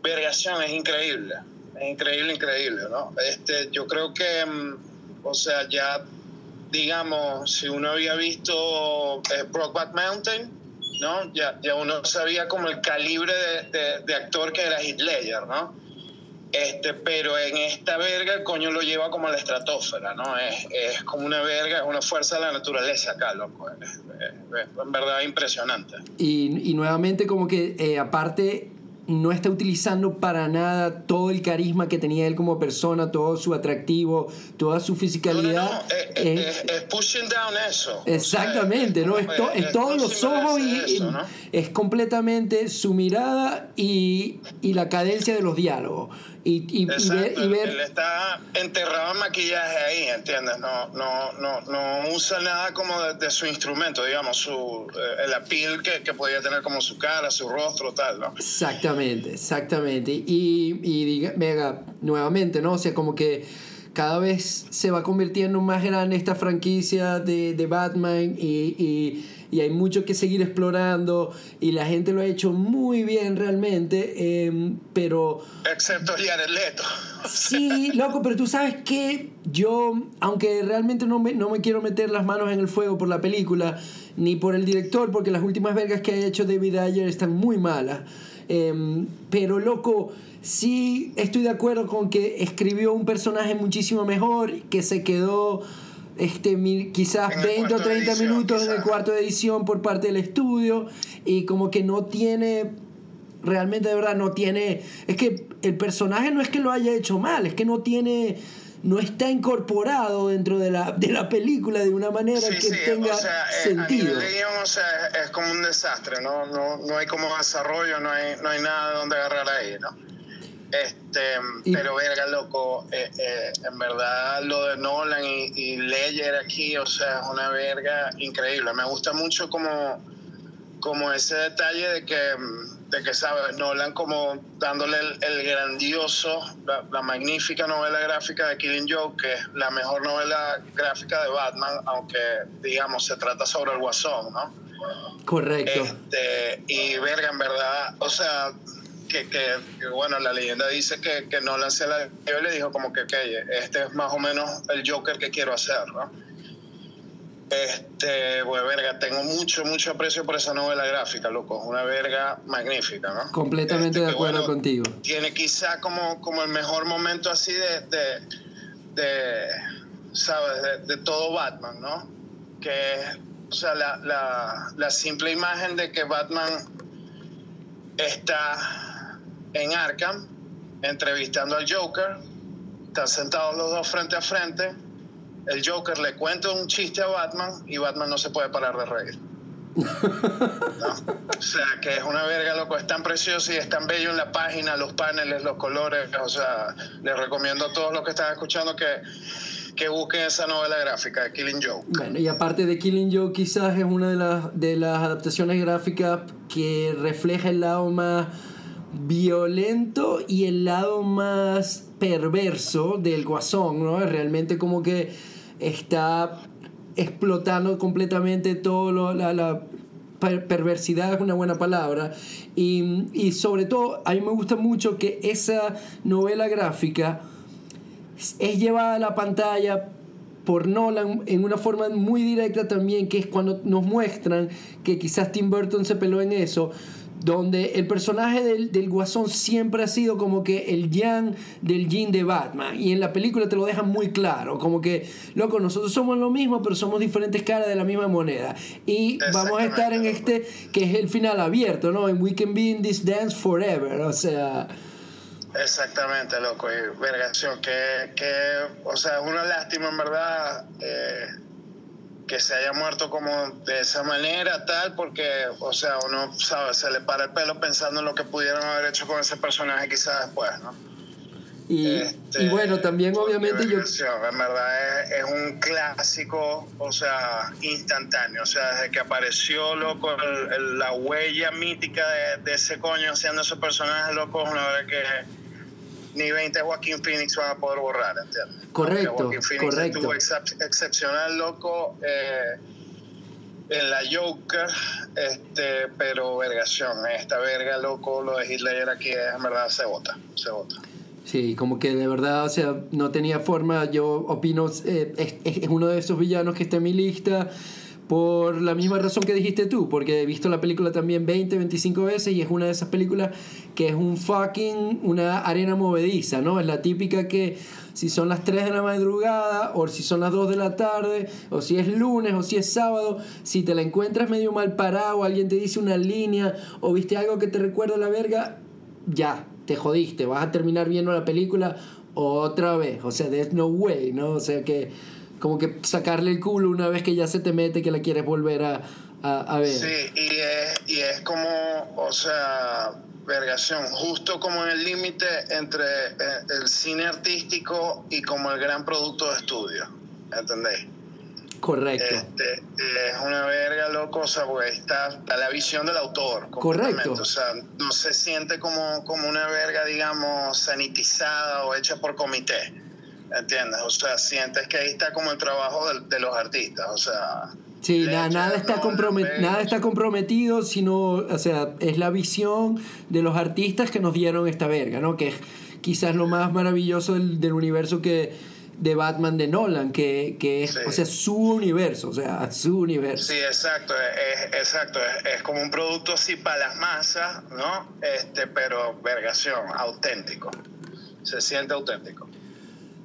vergación, es increíble. Increíble, increíble, ¿no? Este, yo creo que, mm, o sea, ya, digamos, si uno había visto eh, Mountain, ¿no? Ya, ya uno sabía como el calibre de, de, de actor que era Heath Ledger, ¿no? Este, pero en esta verga el coño lo lleva como a la estratosfera, ¿no? Es, es como una verga, es una fuerza de la naturaleza acá, loco. Es, es- es en verdad impresionante. Y, y nuevamente como que eh, aparte no está utilizando para nada todo el carisma que tenía él como persona, todo su atractivo, toda su No, no, fisicalidad. no, es, Eh, es- es pushing down eso. O sea, Exactamente, ¿no? Es, to- es todos los ojos y, eso, es completamente su mirada y, y la cadencia de los diálogos. Y, y- y ver, Exacto, y ver- él está enterrado en maquillaje ahí, ¿entiendes? No, no, no, no usa nada como de, de su instrumento, digamos, su, eh, el appeal que, que podía tener como su cara, su rostro, tal, ¿no? Exactamente, exactamente. Y, y diga, venga, nuevamente, ¿no? O sea, como que cada vez se va convirtiendo más grande esta franquicia de, de Batman y, y- hay mucho que seguir explorando y la gente lo ha hecho muy bien realmente, em, pero... Excepto Jared Leto. Sí, loco, pero tú sabes que yo, aunque realmente no me, no me quiero meter las manos en el fuego por la película, ni por el director, porque las últimas vergas que ha hecho David Ayer están muy malas. Em, pero, loco, sí estoy de acuerdo con que escribió un personaje muchísimo mejor, que se quedó este, mi- quizás En el 20 o cuarto de 30 edición, minutos en el cuarto de edición por parte del estudio y como que no tiene realmente de verdad no tiene es que el personaje no es que lo haya hecho mal es que no tiene no está incorporado dentro de la, de la película de una manera Sí, que sí, tenga o sea, a sentido nivel de guion, o sea, es, es como un desastre, ¿no? No, no hay como desarrollo, no hay, no hay nada de donde agarrar ahí, ¿no? Este, Y- pero verga, loco, eh, eh, en verdad lo de Nolan y, y Ledger aquí, o sea, es una verga increíble. Me gusta mucho como, como ese detalle de que, de que sabes, Nolan como dándole el, el grandioso, la, la magnífica novela gráfica de Killing Joke, que es la mejor novela gráfica de Batman, aunque digamos se trata sobre el guasón, ¿no? correcto Este, y verga, en verdad, o sea, que, que, que, bueno, la leyenda dice que, que Nolan se la dio y le dijo como que, este es más o menos el Joker que quiero hacer, ¿no? Este, pues verga, tengo mucho, mucho aprecio por esa novela gráfica, loco, es una verga magnífica, ¿no? completamente Este, de acuerdo bueno, contigo Tiene quizá como, como el mejor momento así de, de, de ¿sabes? De, de todo Batman, ¿no? Que es, o sea, la, la, la simple imagen de que Batman está en Arkham entrevistando al Joker, están sentados los dos frente a frente, el Joker le cuenta un chiste a Batman y Batman no se puede parar de reír. ¿no? O sea, que es una verga, loco, es tan precioso y es tan bello en la página, los paneles, los colores, o sea, les recomiendo a todos los que están escuchando que, que busquen esa novela gráfica de Killing Joke. Bueno, y aparte de Killing Joke, quizás es una de las, de las adaptaciones gráficas que refleja el lado más violento y el lado más perverso del guasón, ¿no? Realmente como que está explotando completamente todo lo, la, la per- perversidad es una buena palabra y, y sobre todo a mí me gusta mucho que esa novela gráfica es llevada a la pantalla por Nolan en una forma muy directa también, que es cuando nos muestran que quizás Tim Burton se peló en eso, donde el personaje del, del guasón siempre ha sido como que el yang del yin de Batman, y en la película te lo dejan muy claro, como que, loco, nosotros somos lo mismo, pero somos diferentes caras de la misma moneda, y vamos a estar en este, que es el final abierto, ¿no? En We Can Be in This Dance Forever, o sea... Exactamente, loco. Y vergación, que, que, o sea, es una lástima en verdad eh, que se haya muerto como de esa manera, tal, porque, o sea, uno, sabe, se le para el pelo pensando en lo que pudieron haber hecho con ese personaje quizás después, ¿no? Y, Este, y bueno, también obviamente yo... En verdad es, es un clásico, o sea, instantáneo. O sea, desde que apareció, loco, el- el- la huella mítica de, de ese coño haciendo ese personaje, loco, es una verdad que ni 20 Joaquín Phoenix van a poder borrar, ¿entiendes? Correcto, Joaquin Phoenix correcto. estuvo excep- excepcional, loco, eh, en la Joker, este, pero vergación, esta verga, loco, lo de Hitler aquí es, en verdad, se vota, se vota. Sí, como que de verdad, o sea, no tenía forma, yo opino, eh, es, es uno de esos villanos que está en mi lista, por la misma razón que dijiste tú, porque he visto la película también 20, 25 veces y es una de esas películas que es un fucking, una arena movediza, ¿no? Es la típica que si son las 3 de la madrugada, o si son las 2 de la tarde, o si es lunes, o si es sábado, si te la encuentras medio mal parado, alguien te dice una línea, o viste algo que te recuerda a la verga, ya, te jodiste, vas a terminar viendo la película otra vez, o sea, there's no way, ¿no? O sea que como que sacarle el culo una vez que ya se te mete que la quieres volver a, a, ver. Sí, y es, y es como, o sea, vergación, justo como en el límite entre eh, el cine artístico y como el gran producto de estudio, ¿entendés? Correcto. Este, es una verga, loco, o sea, porque está la visión del autor. Correcto. O sea, no se siente como, como una verga, digamos, sanitizada o hecha por comité. ¿Entiendes? O sea, sientes que ahí está como el trabajo de, de los artistas. O sea, Sí, nada, está nada está comprometido, sino, o sea, es la visión de los artistas que nos dieron esta verga, ¿no? Que es quizás lo más maravilloso del, del universo que de Batman de Nolan, que, que es, o sea, su universo, o sea, su universo. Sí, exacto, es, exacto, es, como un producto así para las masas, ¿no? Este, pero vergación, auténtico. Se siente auténtico.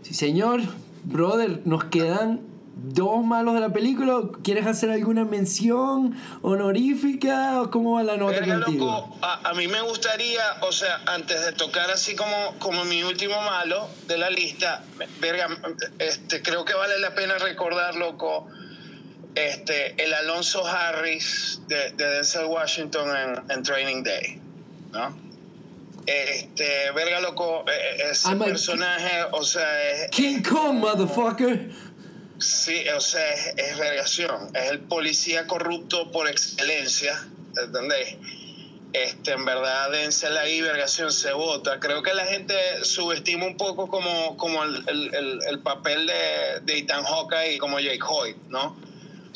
Sí, señor. Brother, nos quedan dos malos de la película? ¿Quieres hacer alguna mención honorífica o cómo va la nota contigo? a, mí me gustaría, o sea, antes de tocar así como, como mi último malo de la lista, verga, este, creo que vale la pena recordar, loco, este, el Alonso Harris de, Denzel Washington en, Training Day, ¿no? Este, verga, loco, e, e, ese personaje, o sea, es... King Kong, motherfucker. Sí, o sea, es, es vergación. Es el policía corrupto por excelencia, ¿entendéis? Este, en verdad, Denzel ahí, vergación, se vota. Creo que la gente subestima un poco como, como el, el, el papel de, de Ethan Hawkeye y como Jake Hoyt, ¿no?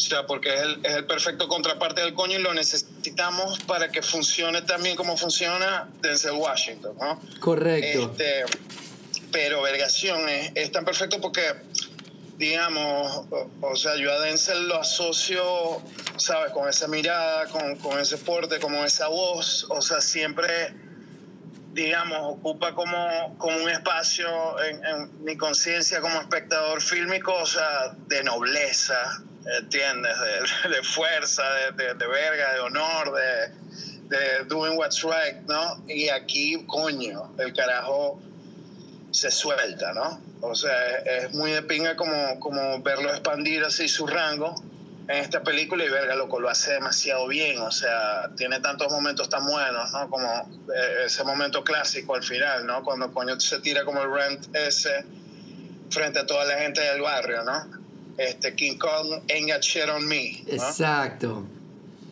O sea, porque es el, es el, perfecto contraparte del coño y lo necesitamos para que funcione también como funciona Denzel Washington, ¿no? Correcto. Este, pero Vergación es, es tan perfecto porque digamos, o, sea, yo a Denzel lo asocio, ¿sabes? Con esa mirada, con, con ese porte, como esa voz, o sea, siempre, digamos, ocupa como, como un espacio en, mi conciencia como espectador fílmico, o sea, de nobleza, ¿entiendes? De, fuerza, de, de, verga, de honor, de, de doing what's right, ¿no? Y aquí, coño, el carajo se suelta, ¿no? O sea, es muy de pinga como, como verlo expandir así su rango en esta película y verga, loco, lo hace demasiado bien. O sea, tiene tantos momentos tan buenos, ¿no? Como eh, ese momento clásico al final, ¿no? Cuando coño se tira como el rent ese frente a toda la gente del barrio, ¿no? Este, King Kong ain't got shit on me. Exacto.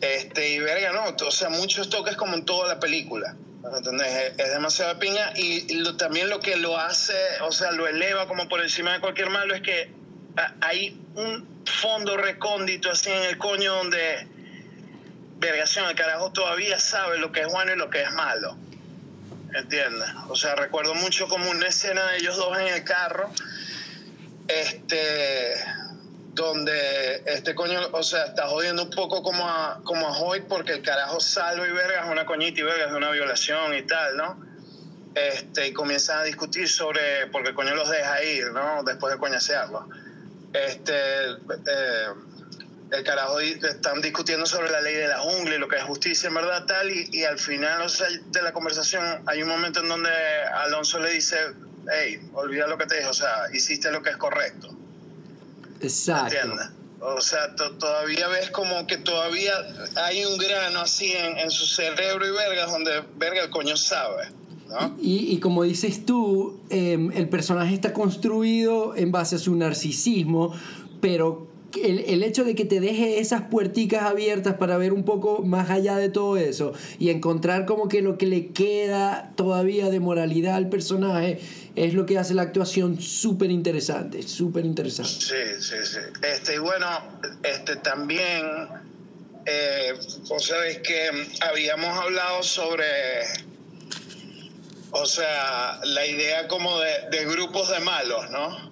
Este, y verga, ¿no? O sea, muchos toques como en toda la película. ¿Entendés? Es, demasiada piña y también lo que lo hace, o sea, lo eleva como por encima de cualquier malo es que hay un fondo recóndito así en el coño donde, vergación, el carajo todavía sabe lo que es bueno y lo que es malo. ¿Entiendes? O sea, recuerdo mucho como una escena de ellos dos en el carro. Este donde este coño, o sea, está jodiendo un poco como a, como a Hoyt porque el carajo salvo y verga es una coñita y verga es una violación y tal, ¿no? Este, y comienzan a discutir sobre, porque el coño los deja ir, ¿no? Después de coñasearlos. Este, eh, el carajo están discutiendo sobre la ley de la jungla y lo que es justicia, en verdad, tal, y, y al final o sea, de la conversación hay un momento en donde Alonso le dice, hey, olvida lo que te dije, o sea, hiciste lo que es correcto. Exacto. O sea, todavía ves como que todavía hay un grano así en, su cerebro y verga donde verga el coño sabe. ¿no? Y, y, como dices tú, em, el personaje está construido en base a su narcisismo, pero el, el, hecho de que te deje esas puerticas abiertas para ver un poco más allá de todo eso y encontrar como que lo que le queda todavía de moralidad al personaje es lo que hace la actuación súper interesante, súper interesante. Sí, sí, sí. Este, y bueno, este, también, eh, vos sabés que habíamos hablado sobre, o sea, la idea como de, de grupos de malos, ¿no?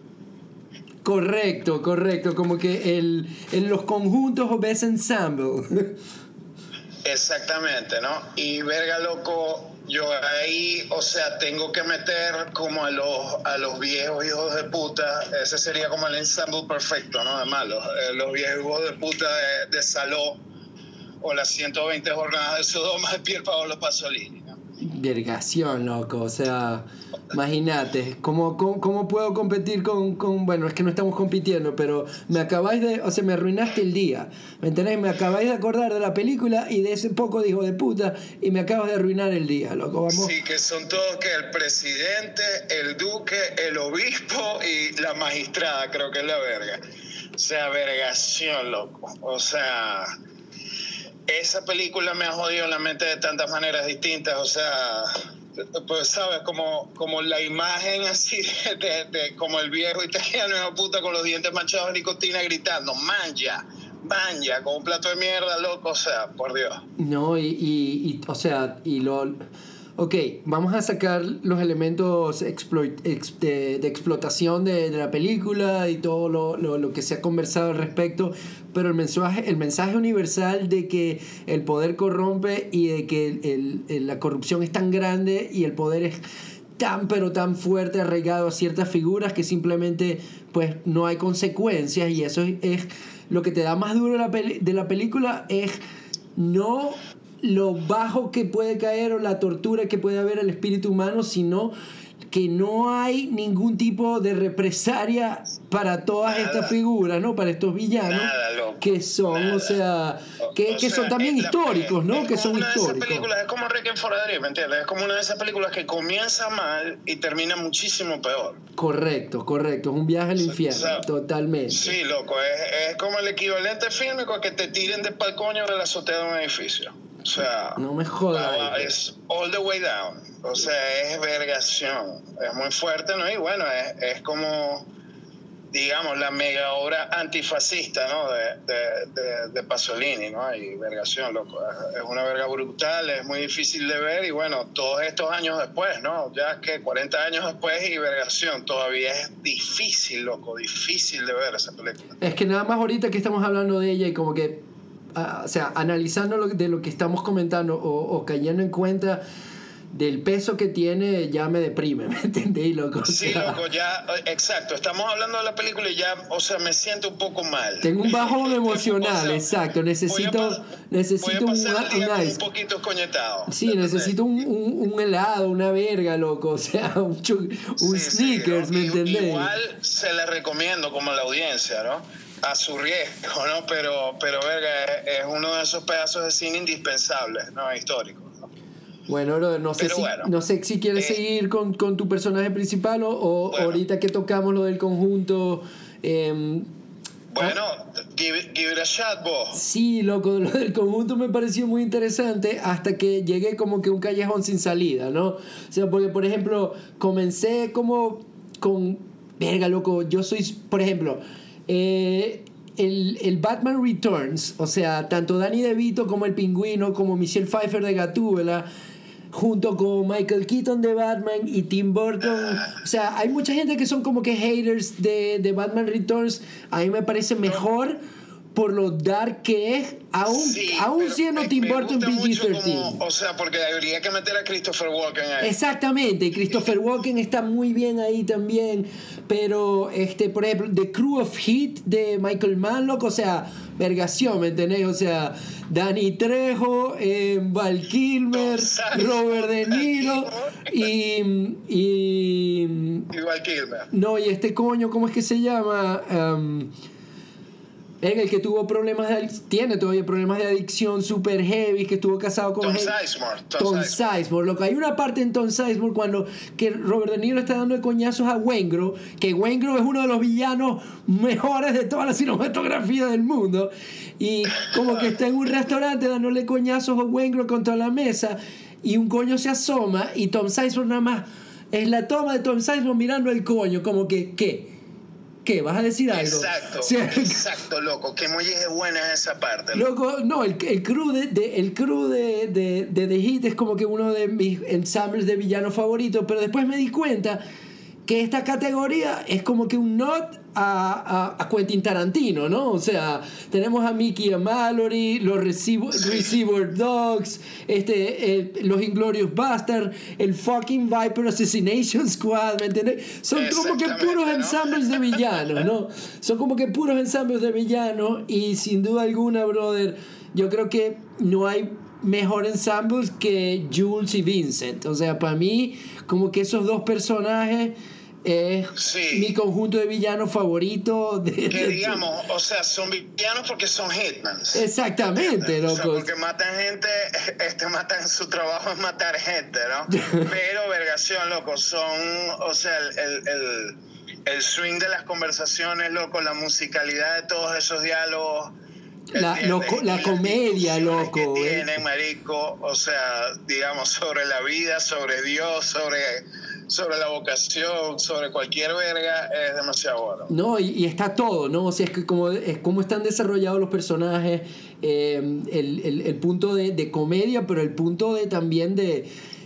Correcto, correcto. Como que el, en los conjuntos o best ensemble. Exactamente, ¿no? Y verga, loco, yo ahí, o sea, tengo que meter como a los, a los viejos hijos de puta, ese sería como el ensemble perfecto, ¿no? De malos, eh, los viejos hijos de puta de, de Saló o las 120 jornadas de Sodoma de Pier Paolo Pasolini. Vergación, loco. O sea, imagínate, ¿cómo, cómo, puedo competir con, con, Bueno, es que no estamos compitiendo, pero me acabáis de. O sea, me arruinaste el día. ¿Me entendés? Me acabáis de acordar de la película y de ese poco de hijo de puta y me acabas de arruinar el día, loco. Vamos. Sí, que son todos que el presidente, el duque, el obispo y la magistrada, creo que es la verga. O sea, vergación, loco. O sea esa película me ha jodido la mente de tantas maneras distintas, o sea, pues sabes, como, como la imagen así de, de, como el viejo italiano una puta con los dientes manchados de nicotina gritando, manja, manja, con un plato de mierda, loco, o sea, por Dios. No, y, y, y o sea, y lo ok, vamos a sacar los elementos de, explotación de, de, la película y todo lo, lo, lo, que se ha conversado al respecto, pero el mensaje, el mensaje universal de que el poder corrompe y de que el, la corrupción es tan grande y el poder es tan pero tan fuerte arraigado a ciertas figuras que simplemente pues no hay consecuencias y eso es, es lo que te da más duro de la, de la película es no lo bajo que puede caer o la tortura que puede haber al espíritu humano, sino que no hay ningún tipo de represalia para todas estas figuras, ¿no? Para estos villanos que son, o sea, que, que son también históricos, ¿no? Es que son una históricos. De esas películas, es como Rick and ¿me entiendes? Es como una de esas películas que comienza mal y termina muchísimo peor. Correcto, correcto, es un viaje al infierno, O sea, totalmente. Sí, loco, es, es como el equivalente fílmico a que te tiren de palcoño de la azotea de un edificio. O sea, no me jodas. ah, es all the way down. O sea, es vergación. Es muy fuerte, ¿no? Y bueno, es, es como, digamos, la mega obra antifascista, ¿no? De, de, de, de Pasolini, ¿no? Y vergación, loco. Es, es una verga brutal, es muy difícil de ver. Y bueno, todos estos años después, ¿no? Ya que 40 años después y vergación, todavía es difícil, loco, difícil de ver esa película. Es que nada más ahorita que estamos hablando de ella y como que uh, o sea, analizando lo, de lo que estamos comentando o, o, cayendo en cuenta del peso que tiene, ya me deprime, ¿me entendéis, loco? O Sí, sea, loco, ya, exacto. Estamos hablando de la película y ya, o sea, me siento un poco mal. Tengo un bajón emocional, O sea, exacto. Necesito, a necesito a un, un ice. un poquito coñetado. Sí, necesito un, un, un helado, una verga, loco. O sea, un, un Sí, sí, sneakers, ¿no? ¿me entendés? Igual se la recomiendo como a la audiencia, ¿no? A su riesgo, ¿no? Pero, pero verga, es, es uno de esos pedazos de cine indispensables, ¿no? Históricos. ¿no? Bueno, brother, no sé, si, bueno. no sé si quieres Eh. seguir con, con tu personaje principal o, o Bueno. ahorita que tocamos lo del conjunto. em, Bueno, give, give it a shot, vos. Sí, loco, lo del conjunto me pareció muy interesante hasta que llegué como que un callejón sin salida, ¿no? O sea, porque por ejemplo, comencé como con, verga, loco, yo soy, por ejemplo, eh, el, el Batman Returns, o sea, tanto Danny DeVito como el pingüino, como Michelle Pfeiffer de Gatúbela, junto con Michael Keaton de Batman y Tim Burton. O sea, hay mucha gente que son como que haters de, de Batman Returns. A mí me parece mejor por lo dark que es, aún, Sí, aún siendo me- Tim me Burton gusta mucho PG-13. como- O sea, porque habría que meter a Christopher Walken ahí. Exactamente, y Christopher Walken está muy bien ahí también, pero este, por ejemplo, The Crew of Heat de Michael Mann, loco, o sea, vergación, ¿me entendés? O sea, Danny Trejo, eh, Val Kilmer, Robert De Niro y, y Igual Kilmer. no, y este coño, ¿cómo es que se llama? Um, Venga, el que tuvo problemas de tiene todavía problemas de adicción super heavy, que estuvo casado con Tom Sizemore. Tom Tom Sizemore. Sizemore, loco. Hay una parte en Tom Sizemore cuando que Robert De Niro está dando de coñazos a Wengro, que Wengro es uno de los villanos mejores de toda la cinematografía del mundo, y como que está en un restaurante dándole coñazos a Wengro contra la mesa, y un coño se asoma, y Tom Sizemore nada más es la toma de Tom Sizemore mirando el coño, como que, ¿qué? ¿Qué? ¿Vas a decir algo? Exacto, exacto, loco. Qué es buena esa parte. loco. Loco, no, el, el crew, de, de- el crew de, de, de The Hit es como que uno de mis ensambles de villanos favoritos, pero después me di cuenta que esta categoría es como que un not a, a, a, Quentin Tarantino, ¿no? O sea, tenemos a Mickey y a Mallory, los Receiver, Receiver Dogs, este, eh, los Inglorious Bastard, el fucking Viper Assassination Squad, ¿me entiendes? Son como que puros ¿no? ensambles de villanos, ¿no? Son como que puros ensambles de villanos y sin duda alguna, brother, yo creo que no hay mejor ensambles que Jules y Vincent. O sea, para mí, como que esos dos personajes es Sí. mi conjunto de villanos favorito. De, Que de- digamos, o sea, son villanos porque son hitmans. Exactamente, O sea, loco. porque matan gente, este matan su trabajo es matar gente, ¿no? Pero vergación, loco, son, o sea, el, el, el, el swing de las conversaciones, loco, la musicalidad de todos esos diálogos. La- loco- la comedia, loco, Que eh. tienen, marico, o sea, digamos, sobre la vida, sobre Dios, sobre, sobre la vocación, sobre cualquier verga, es demasiado bueno. No, y, está todo, ¿no? O sea, es que como, es como están desarrollados los personajes, eh, el, el- el punto de, de comedia, pero el punto de también de,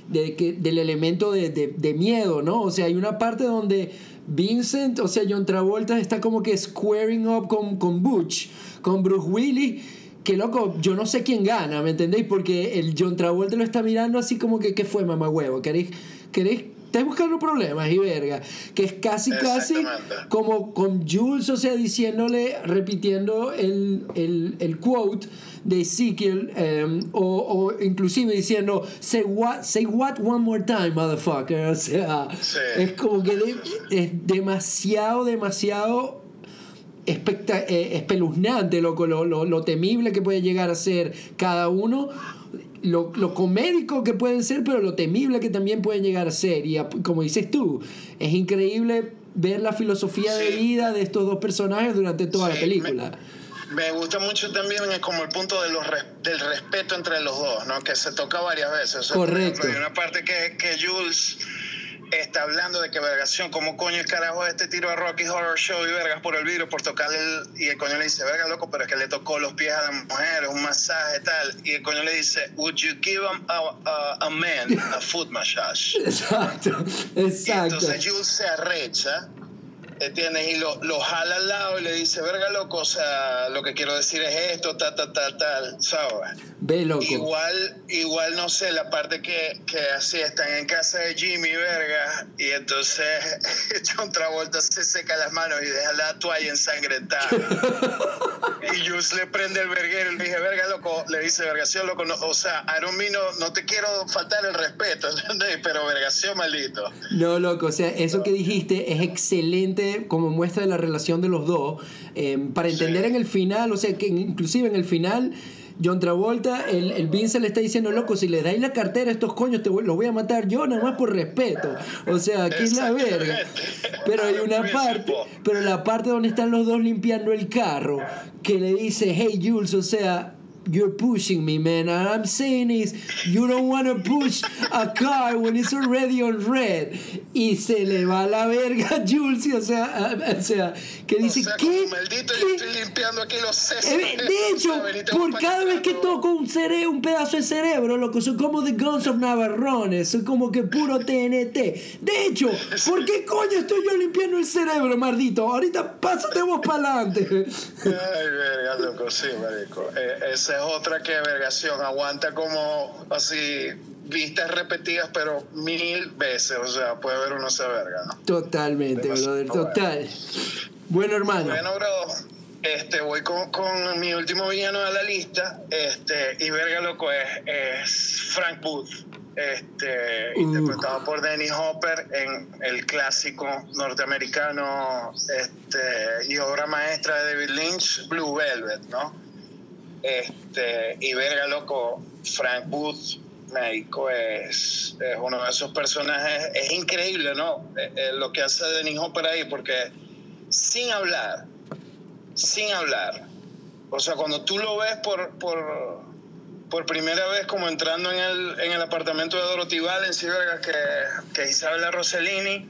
de que, del elemento de, de- miedo, ¿no? O sea, hay una parte donde Vincent, o sea, John Travolta está como que squaring up con, con Butch, con Bruce Willis. Que loco, yo no sé quién gana, ¿me entendéis? Porque el John Travolta lo está mirando así como que, ¿qué fue, mamá huevo? ¿Queréis, queréis, estáis buscando problemas y verga? Que es casi, casi como con Jules, o sea, diciéndole, repitiendo el, el, el quote de Ezekiel, em, o, o inclusive diciendo, say what, say what one more time, motherfucker. O sea, Sí. es como que de- es demasiado, demasiado especta- eh, espeluznante, loco, lo, lo, lo temible que puede llegar a ser cada uno. Lo, lo comédico que pueden ser, pero lo temible que también pueden llegar a ser. Y como dices tú, es increíble ver la filosofía de vida de estos dos personajes durante toda la película. Me gusta mucho también eh, como el punto de los res- del respeto entre los dos, ¿no? Que se toca varias veces. O sea, por Correcto. ejemplo, hay una parte que, que Jules está hablando de que vergación, ¿cómo coño el carajo este tiro a Rocky Horror Show y vergas por el vidrio por tocarle el... Y el coño le dice, verga loco, pero es que le tocó los pies a la mujer, un masaje tal. Y el coño le dice, would you give a, a, a- a man a foot massage? Exacto, Y exacto. entonces Jules se arrecha, ¿entiendes? Y lo, lo jala al lado y le dice, verga loco, o sea, lo que quiero decir es esto, tal, tal, tal, tal, ¿sabes? Ve, loco. Igual, igual, no sé, la parte que, que así están en casa de Jimmy, verga, y entonces John Travolta se seca las manos y deja la toalla ensangrentada. y Jules le prende el verguero y le dije, verga, loco, le dice, vergación, loco, no, o sea, don't mean, no, no te quiero faltar el respeto, ¿entendés? Pero vergación, maldito. No, loco, o sea, eso que dijiste es excelente como muestra de la relación de los dos. eh, para entender Sí. en el final, o sea, que inclusive en el final, John Travolta, el, el Vince le está diciendo, loco, si le dais la cartera a estos coños, te voy- los voy a matar yo nada más por respeto. O sea, aquí es la verga. Pero hay una parte, pero la parte donde están los dos limpiando el carro, que le dice, hey Jules, o sea, You're pushing me, man. And I'm saying is, you don't want to push a car when it's already on red. Y se le va la verga Jules, o sea, o sea, que dice, o sea, ¿qué? maldito, yo estoy limpiando aquí los sesos. Eh, De hecho, por cada vez que toco un cere un pedazo de cerebro, loco, son como The Guns of Navarrones, son como que puro TNT. De hecho, ¿por qué coño estoy yo limpiando el cerebro, maldito? Ahorita pásate vos para adelante. Ay, verga, loco, sí, marico. Eh, esa es otra que vergación, aguanta como así vistas repetidas, pero mil veces. O sea, puede ver uno esa verga, ¿no? Totalmente, Demasiado brother, bueno. total. Bueno, hermano. Bueno, bro, este, voy con, con mi último villano de la lista. Este, y verga, loco, es, es Frank Booth. Este, Uh. interpretado por Dennis Hopper en el clásico norteamericano este, y obra maestra de David Lynch, Blue Velvet, ¿no? Este, y verga, loco, Frank Booth, médico, es, es uno de esos personajes, es increíble, ¿no? Eh, eh, lo que hace Dennis Hopper ahí, porque sin hablar, sin hablar, o sea, cuando tú lo ves por, por, por primera vez como entrando en el, en el apartamento de Dorothy verga, que, que Isabella Rossellini,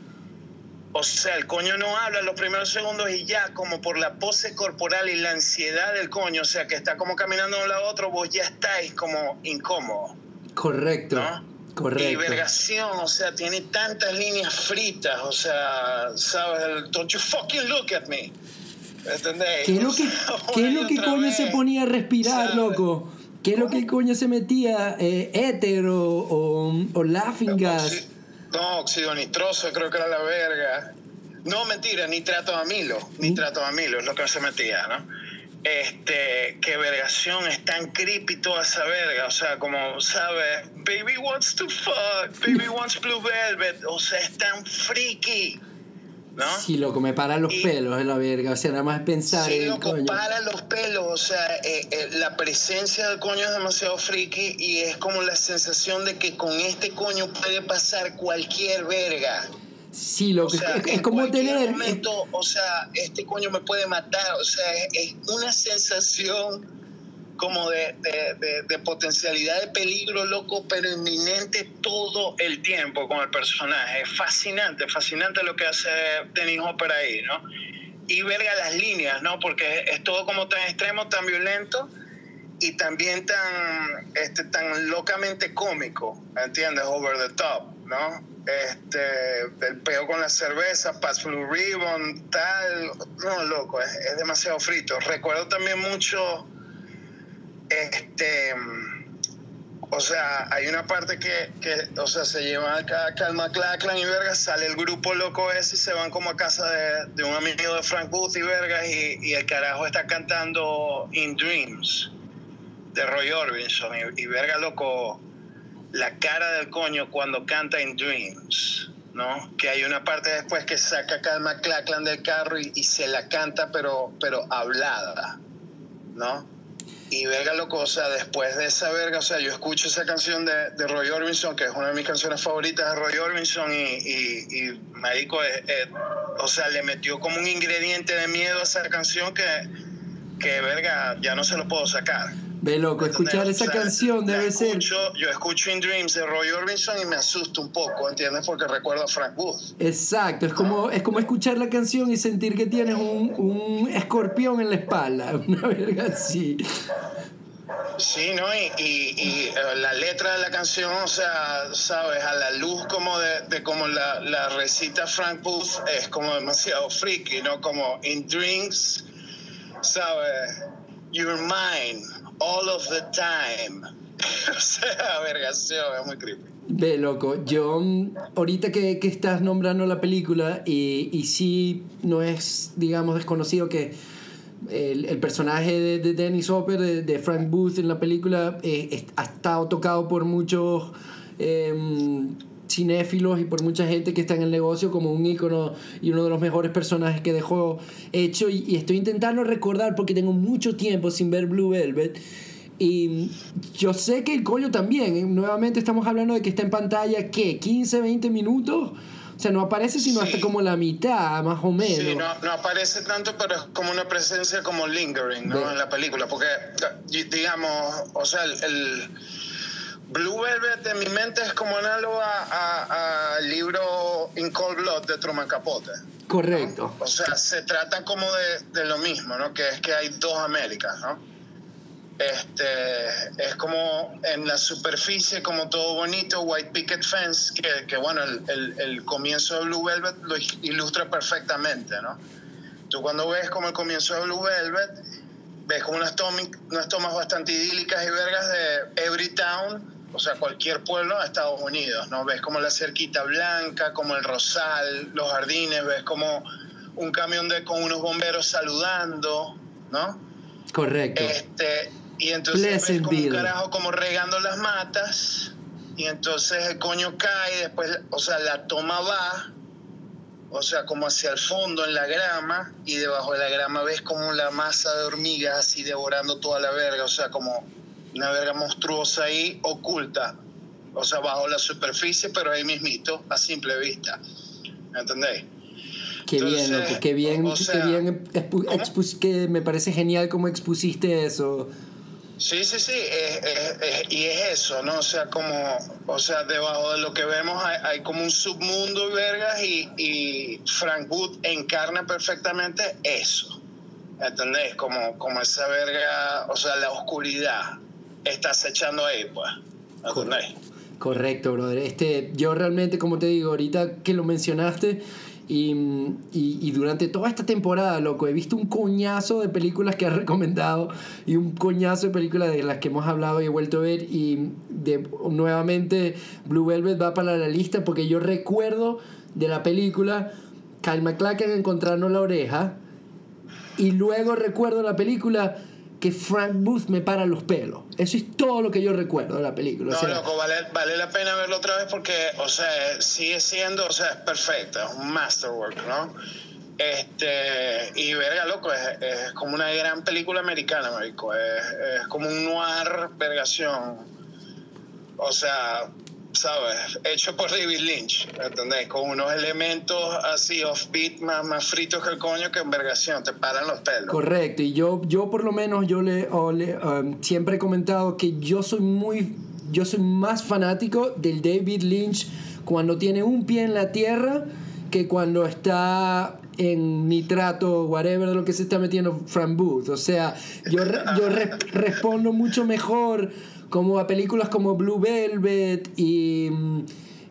o sea, el coño no habla los primeros segundos y ya, como por la pose corporal y la ansiedad del coño, o sea, que está como caminando de un lado a otro, vos ya estáis como incómodo, Correcto. ¿no? Correcto. Y vergación, o sea, tiene tantas líneas fritas, o sea, ¿sabes? Don't you fucking look at me. ¿Entendés? ¿Qué es lo que, qué es lo que coño vez. se ponía a respirar, ¿Sabes? loco? ¿Qué es lo que el coño se metía? Eh, éter o, o, o laughing gas. No, óxido nitroso, creo que era la verga. No, mentira, nitrato de amilo. Nitrato de amilo es lo que se metía, ¿no? Este, qué vergación, es tan creepy toda esa verga. O sea, como, ¿sabes? Baby wants to fuck, baby wants blue velvet. O sea, es tan freaky, ¿no? Sí, loco, me paran los Y- pelos en la verga. O sea, nada más pensar Sí, en el loco, coño. para los pelos, o sea, eh, eh, la presencia del coño es demasiado friki y es como la sensación de que con este coño puede pasar cualquier verga. Sí, O loco, sea, es, es como tener. momento, o sea, este coño me puede matar, o sea, es, es una sensación como de, de- de- de potencialidad de peligro, loco, pero inminente todo el tiempo con el personaje. Fascinante, fascinante lo que hace Dennis Hopper ahí, ¿no? Y verga las líneas, ¿no? Porque es, es todo como tan extremo, tan violento y también tan, este, tan locamente cómico, ¿entiendes? Over the top, ¿no? Este, el peo con la cerveza, Pass Blue Ribbon, tal, no, loco, es, es demasiado frito. Recuerdo también mucho, este, o sea, hay una parte que, que o sea, se lleva acá Calma Claclan y Vergas, sale el grupo loco ese y se van como a casa de, de un amigo de Frank Booth y Vergas y, y el carajo está cantando In Dreams de Roy Orbison y, y Verga loco la cara del coño cuando canta In Dreams, ¿no? Que hay una parte después que saca Calma Claclan del carro y, y se la canta pero, pero hablada, ¿no? Y verga loco, o sea, después de esa verga, o sea, yo escucho esa canción de, de Roy Orbison, que es una de mis canciones favoritas de Roy Orbison, y, y, y marico, eh, eh, o sea, le metió como un ingrediente de miedo a esa canción que, que verga, ya no se lo puedo sacar. Ve, loco, escuchar esa O sea, canción debe ser. escucho- Yo escucho In Dreams de Roy Orbison y me asusto un poco, ¿entiendes? Porque recuerdo a Frank Booth. Exacto, es como, es como escuchar la canción y sentir que tienes un, un escorpión en la espalda. Una verga así. Sí, ¿no? Y, y- y, eh, la letra de la canción, o sea, sabes, a la luz como de, de como la, la recita Frank Booth, es como demasiado freaky, ¿no? Como in drinks, sabes, you're mine all of the time. o sea, es muy creepy. Ve, loco, yo mm, ahorita que, que estás nombrando la película y, y sí no es, digamos, desconocido que el, el personaje de, de Dennis Hopper, de, de Frank Booth en la película, eh, ha estado tocado por muchos em, cinéfilos y por mucha gente que está en el negocio como un ícono y uno de los mejores personajes que dejó hecho y, y estoy intentando recordar porque tengo mucho tiempo sin ver Blue Velvet y yo sé que el coño también, ¿eh? nuevamente estamos hablando de que está en pantalla, ¿qué? ¿15, 20 minutos? O sea, no aparece sino Sí. hasta como la mitad, más o menos. Sí, no, no aparece tanto, pero es como una presencia como lingering, ¿no? En la película, porque, digamos, o sea, el, el Blue Velvet en mi mente es como análogo al libro In Cold Blood de Truman Capote. Correcto. O sea, se trata como de, de lo mismo, ¿no? Que es que hay dos Américas, ¿no? Este, es como en la superficie, como todo bonito, White Picket Fence, que, que bueno, el, el- el comienzo de Blue Velvet lo ilustra perfectamente, ¿no? Tú cuando ves como el comienzo de Blue Velvet, ves como unas, tomi- unas tomas bastante idílicas y vergas de Every Town, o sea, cualquier pueblo de Estados Unidos, ¿no? Ves como la cerquita blanca, como el rosal, los jardines, ves como un camión de, con unos bomberos saludando, ¿no? Correcto. Este, y entonces ves como un carajo como regando las matas, y entonces el coño cae, y después, o sea, la toma va, o sea, como hacia el fondo en la grama, y debajo de la grama ves como la masa de hormigas así devorando toda la verga, o sea, como una verga monstruosa ahí oculta, o sea, bajo la superficie, pero ahí mismito, a simple vista. ¿Entendéis? Qué bien, entonces, loco, qué bien, o sea, qué bien expus- que me parece genial cómo expusiste eso. Sí, sí, sí, es- es- es- y es eso, ¿no? O sea, como, o sea, debajo de lo que vemos hay, hay como un submundo y vergas y, y Frank Wood encarna perfectamente eso, ¿entendés? Como, como esa verga, o sea, la oscuridad está acechando ahí, pues, ¿entendés? Correcto, brother. Este, yo realmente, como te digo, ahorita que lo mencionaste, y, y, y, durante toda esta temporada, loco, he visto un coñazo de películas que has recomendado y un coñazo de películas de las que hemos hablado y he vuelto a ver. Y de, nuevamente Blue Velvet va para la lista porque yo recuerdo de la película Kyle MacLachlan encontrarnos la oreja y luego recuerdo la película que Frank Booth me para los pelos. Eso es todo lo que yo recuerdo de la película. No, o sea, loco, vale, vale la pena verlo otra vez porque, o sea, sigue siendo, o sea, es perfecta, es un masterwork, ¿no? Este, y verga, loco, es, es como una gran película americana, marico. Es, es como un noir vergación. O sea, ¿sabes? Hecho por David Lynch, ¿entendés? Con unos elementos así offbeat más, más fritos que el coño que en vergación, te paran los pelos. Correcto, y yo, yo por lo menos yo le, o um, siempre he comentado que yo soy muy, yo soy más fanático del David Lynch cuando tiene un pie en la tierra que cuando está en nitrato, whatever, de lo que se está metiendo Booth. O sea, yo, yo re, respondo mucho mejor como a películas como Blue Velvet y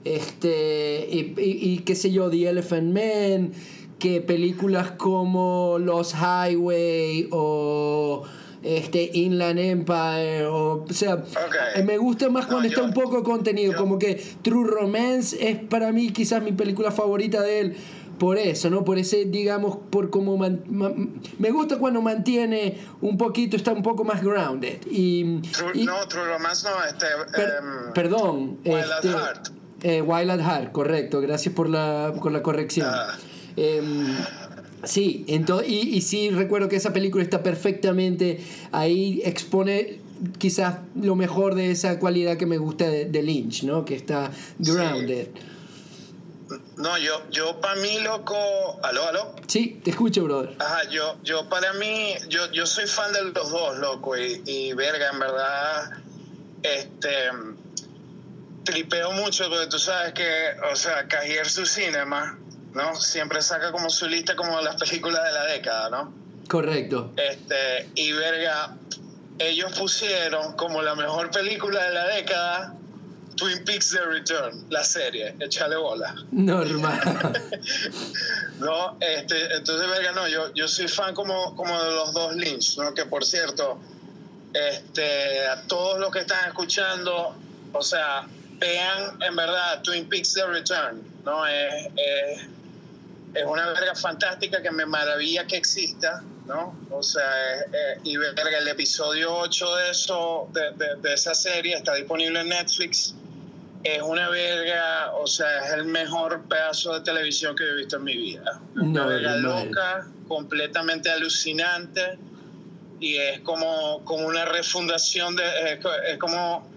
este y, y, y, qué sé yo The Elephant Man que películas como Los Highway o este Inland Empire o, o sea okay. me gusta más cuando No, está yo- un poco contenido yo- como que True Romance es para mí quizás mi película favorita de él por eso, ¿no? Por ese, digamos, por cómo man- ma- me gusta cuando mantiene un poquito, está un poco más grounded. Y, True- y- no, True Romance no, este. Per- em, perdón. Wild at este, Heart. eh, Wild at Heart, correcto. Gracias por la, por la corrección. Ah. Em, sí, ento- y, y sí recuerdo que esa película está perfectamente ahí, expone quizás lo mejor de esa cualidad que me gusta de, de Lynch, ¿no? Que está grounded. No, yo, yo para mí, loco. Aló, aló. Sí, te escucho, brother. Ajá, yo, yo para mí, yo, yo soy fan de los dos, loco, y, y verga, en verdad, este, tripeo mucho, porque tú sabes que, o sea, Cahier su cinema, ¿no? Siempre saca como su lista como las películas de la década, ¿no? Correcto. Este, y verga, ellos pusieron como la mejor película de la década Twin Peaks The Return, la serie, échale bola. Normal. No, este, entonces, verga, no, yo, yo soy fan como, como de los dos Lynch, ¿no? Que por cierto, este, a todos los que están escuchando, o sea, vean en verdad Twin Peaks The Return, ¿no? Es, es, es una verga fantástica que me maravilla que exista, ¿no? O sea, es- y verga, el episodio 8 de eso, de, de, de esa serie está disponible en Netflix. Es una verga, o sea, es el mejor pedazo de televisión que he visto en mi vida. Una No, verga loca, completamente alucinante y es como, como una refundación de es, co- es como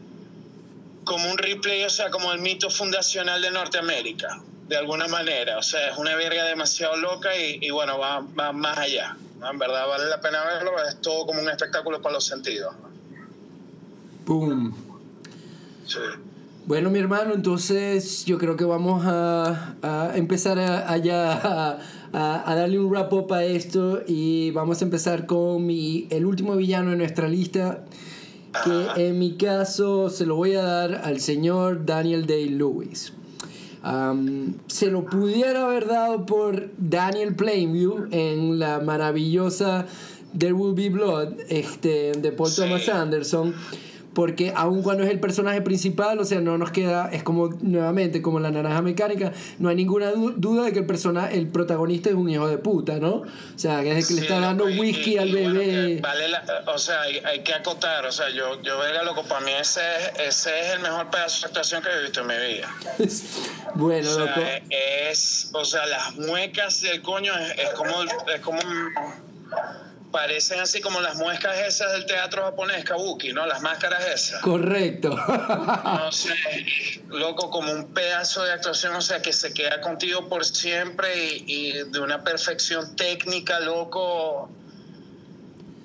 como un replay, o sea, como el mito fundacional de Norteamérica, de alguna manera. O sea, es una verga demasiado loca y, y bueno, va, va más allá. En verdad vale la pena verlo, es todo como un espectáculo para los sentidos. Boom. Sí. Bueno, mi hermano, entonces yo creo que vamos a, a empezar a, a a, darle un wrap up a esto y vamos a empezar con mi, el último villano de nuestra lista, que en mi caso se lo voy a dar al señor Daniel Day-Lewis. Se lo pudiera haber dado por Daniel Plainview en la maravillosa There Will Be Blood este, de Paul Sí. Thomas Anderson. Porque aun cuando es el personaje principal, o sea, no nos queda, es como nuevamente como la naranja mecánica, no hay ninguna du- duda de que el persona, el protagonista es un hijo de puta, ¿no? O sea, que es el que le está dando y- whisky y- al bueno, bebé. vale la- o sea, hay, hay que acotar, o sea, yo, yo verga loco, para mí ese, es- ese es el mejor pedazo de actuación que he visto en mi vida. bueno, O sea, loco. es, o sea, las muecas del coño es, es como, es como, parecen así como las muecas esas del teatro japonés, kabuki, ¿no? Las máscaras esas. Correcto. No sé, loco, como un pedazo de actuación, o sea, que se queda contigo por siempre y, y de una perfección técnica, loco,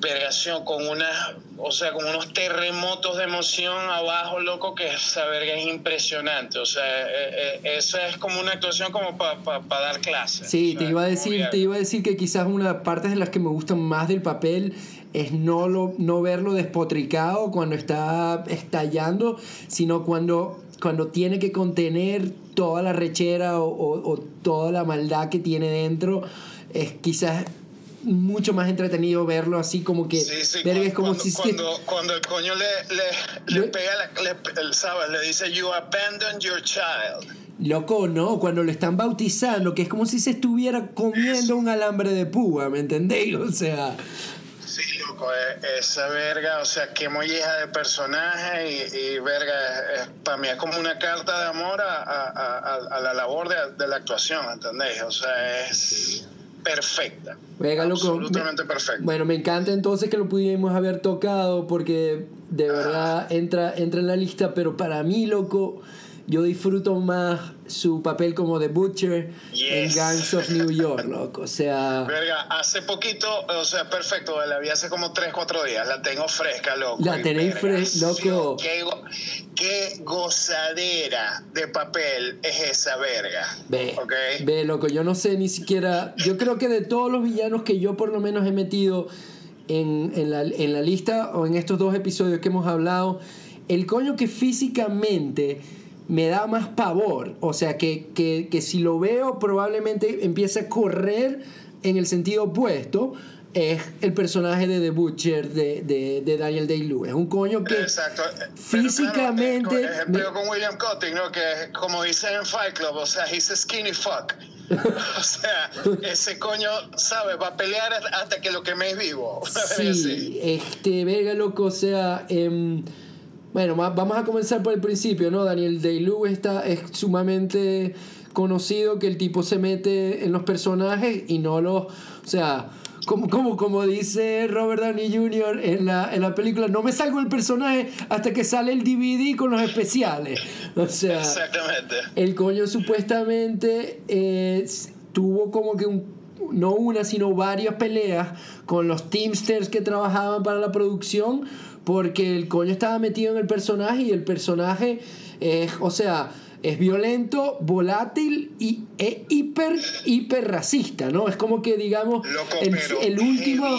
vergación, con una, o sea, con unos terremotos de emoción abajo, loco, que esa verga es impresionante, o sea, eh, eh, eso es como una actuación como para dar clases. Sí, O te iba a decir, te iba a decir que quizás una de las partes de las que me gustan más del papel es no lo no verlo despotricado cuando está estallando, sino cuando cuando tiene que contener toda la rechera o, o toda la maldad que tiene dentro, es quizás mucho más entretenido verlo así como que Sí, sí, cuando, es como cuando, si cuando, cuando el coño le, le, le pega, la, le, el, ¿sabes? Le dice, you abandoned your child. loco no cuando lo están bautizando que es como si se estuviera comiendo un alambre de púa ¿me entendéis? o sea Sí, loco, eh, esa verga, o sea, qué molleja de personaje y, y verga, para mí es como una carta de amor a, a, a, a la labor de, de la actuación, ¿entendéis? O sea, es perfecta. Venga, Absolutamente me- perfecta. Bueno, me encanta entonces que lo pudimos haber tocado porque de verdad entra, entra en la lista, pero para mí, loco, yo disfruto más su papel como The Butcher en. Gangs of New York, loco. O sea, Verga, hace poquito, o sea, perfecto, la vi hace como 3, 4 días, la tengo fresca, loco. La tenéis verga, fres- loco. Qué, go- qué gozadera de papel es esa verga. ve, ¿Ok? ve, loco, yo no sé ni siquiera, yo creo que de todos los villanos que yo por lo menos he metido en, en la, en la lista o en estos dos episodios que hemos hablado, el coño que físicamente me da más pavor, o sea, que, que, que si lo veo probablemente empiece a correr en el sentido opuesto, es el personaje de The Butcher de, de, de Daniel Day-Lewis. Es un coño que... Exacto. Pero físicamente Claro, es me- peo con William Cutting, ¿no? Que como dicen en Fight Club, o sea, he's a skinny fuck. o sea, ese coño, ¿sabes? Va a pelear hasta que lo queméis vivo. Una verga así. Sí, este, verga, loco, o sea, em, bueno, vamos a comenzar por el principio, ¿no? Daniel Day-Lewis está, es sumamente conocido que el tipo se mete en los personajes y no los, o sea, como, como, como dice Robert Downey Jr. En la, en la película, no me salgo el personaje hasta que sale el DVD con los especiales. O sea, Exactamente. el coño supuestamente eh, tuvo como que un, no una, sino varias peleas con los Teamsters que trabajaban para la producción, porque el coño estaba metido en el personaje y el personaje es, o sea, es violento, volátil y e hiper, hiper racista, ¿no? Es como que, digamos, Loco, el, último... o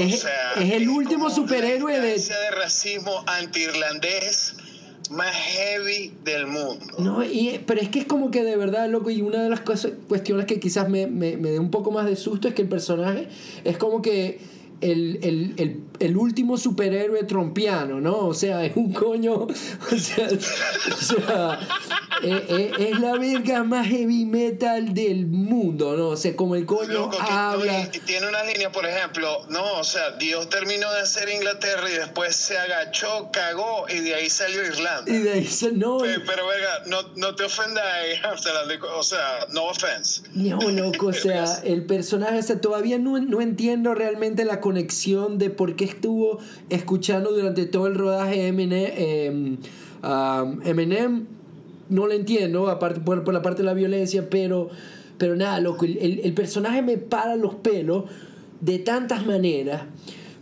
es- sea, es el último superhéroe la de- de racismo anti-irlandés más heavy del mundo. No, y, pero es que es como que de verdad, loco, y una de las cosas, cuestiones que quizás me, me, me dé un poco más de susto es que el personaje es como que el, el, el, el último superhéroe trompiano, ¿no? O sea, es un coño, o sea, o sea, eh, eh, es la verga más heavy metal del mundo, ¿no? O sea, como el coño Loco, habla... no, y tiene una línea, por ejemplo, no, o sea, Dios terminó de hacer Inglaterra y después se agachó, cagó y de ahí salió Irlanda. Y de ahí se- no, Eh, pero verga, no, no te ofendas, o sea, no offense. No, loco, o sea, el personaje, o sea, todavía no, no entiendo realmente la conexión de por qué estuvo escuchando durante todo el rodaje Eminem, eh, um, no lo entiendo, aparte por, la parte de la violencia, pero, pero nada, loco, el, personaje me para los pelos de tantas maneras,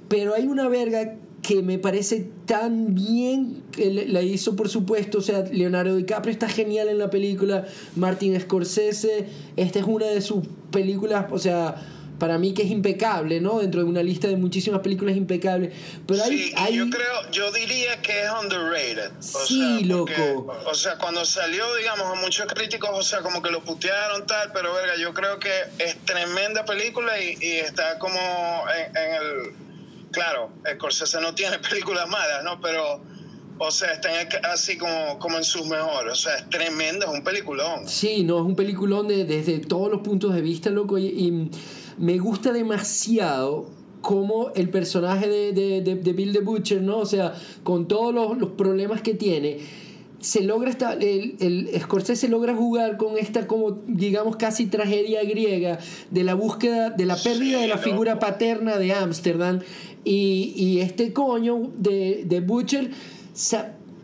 pero hay una verga que me parece tan bien la hizo por supuesto, o sea, Leonardo DiCaprio está genial en la película, Martin Scorsese, esta es una de sus películas, o sea, para mí que es impecable, ¿no? Dentro de una lista de muchísimas películas impecables, pero hay, Sí, hay- yo creo, yo diría que es underrated. O Sí, sea, porque, loco. O sea, cuando salió, digamos, a muchos críticos, o sea, como que lo putearon tal, pero verga, yo creo que es tremenda película y, y está como en, en el... Claro, Scorsese no tiene películas malas, ¿no? Pero, o sea, está en el- así como, como en sus mejores. O sea, es tremendo, es un peliculón. Sí, no, es un peliculón de- desde todos los puntos de vista, loco, y, y me gusta demasiado como el personaje de, de, de- de Bill the Butcher, ¿no? O sea, con todos los, los problemas que tiene, se logra esta, el, el Scorsese logra jugar con esta como digamos casi tragedia griega de la búsqueda de la pérdida Sí, de la figura paterna de Ámsterdam y, y este coño de, de Butcher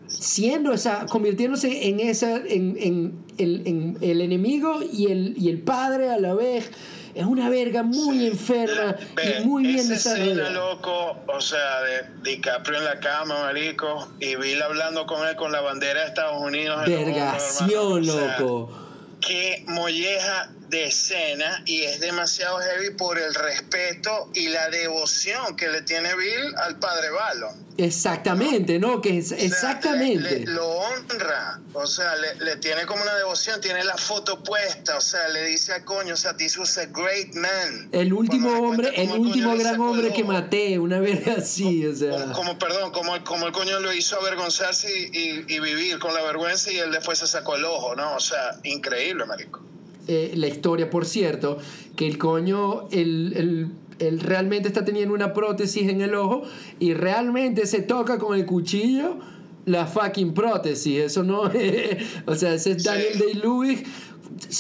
siendo esa convirtiéndose en esa en, en el, en el enemigo y el, y el padre a la vez es una verga muy enferma Ve, y muy bien desarrollada loco, o sea, de DiCaprio en la cama, marico, y Bill hablando con él con la bandera de Estados Unidos. vergación hermano. O sea, loco Qué molleja de escena y es demasiado heavy por el respeto y la devoción que le tiene Bill al padre Balon. Exactamente, ¿no? Que es, O sea, exactamente. le- le- lo honra, o sea, le, le tiene como una devoción, tiene la foto puesta, o sea, le dice al coño, o sea, this was a great man. el último hombre, el último gran hombre que maté, una vez así, o sea. Como, como, perdón, como, el- como el coño lo hizo avergonzarse y, y- y vivir con la vergüenza y él después se sacó el ojo, ¿no? O sea, increíble, marico. Eh, la historia, por cierto, que el coño, él, él- él realmente está teniendo una prótesis en el ojo y realmente se toca con el cuchillo la fucking prótesis. Eso no es. O sea, ese es. Daniel Day-Lewis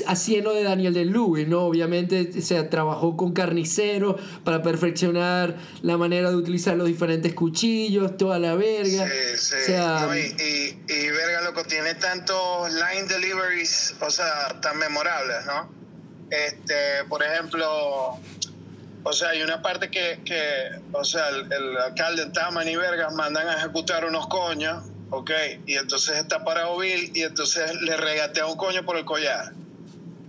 haciendo de Daniel Day-Lewis, ¿no? Obviamente, o sea, trabajó con carniceros para perfeccionar la manera de utilizar los diferentes cuchillos, toda la verga. Sí, sí. O sea, No, y, y, y, verga, loco, tiene tantos line deliveries, o sea, tan memorables, ¿no? Este, por ejemplo, o sea, hay una parte que, que o sea, el, el alcalde Taman y Vergas mandan a ejecutar unos coños, ¿ok? Y entonces está parado Bill y entonces le regatea un coño por el collar.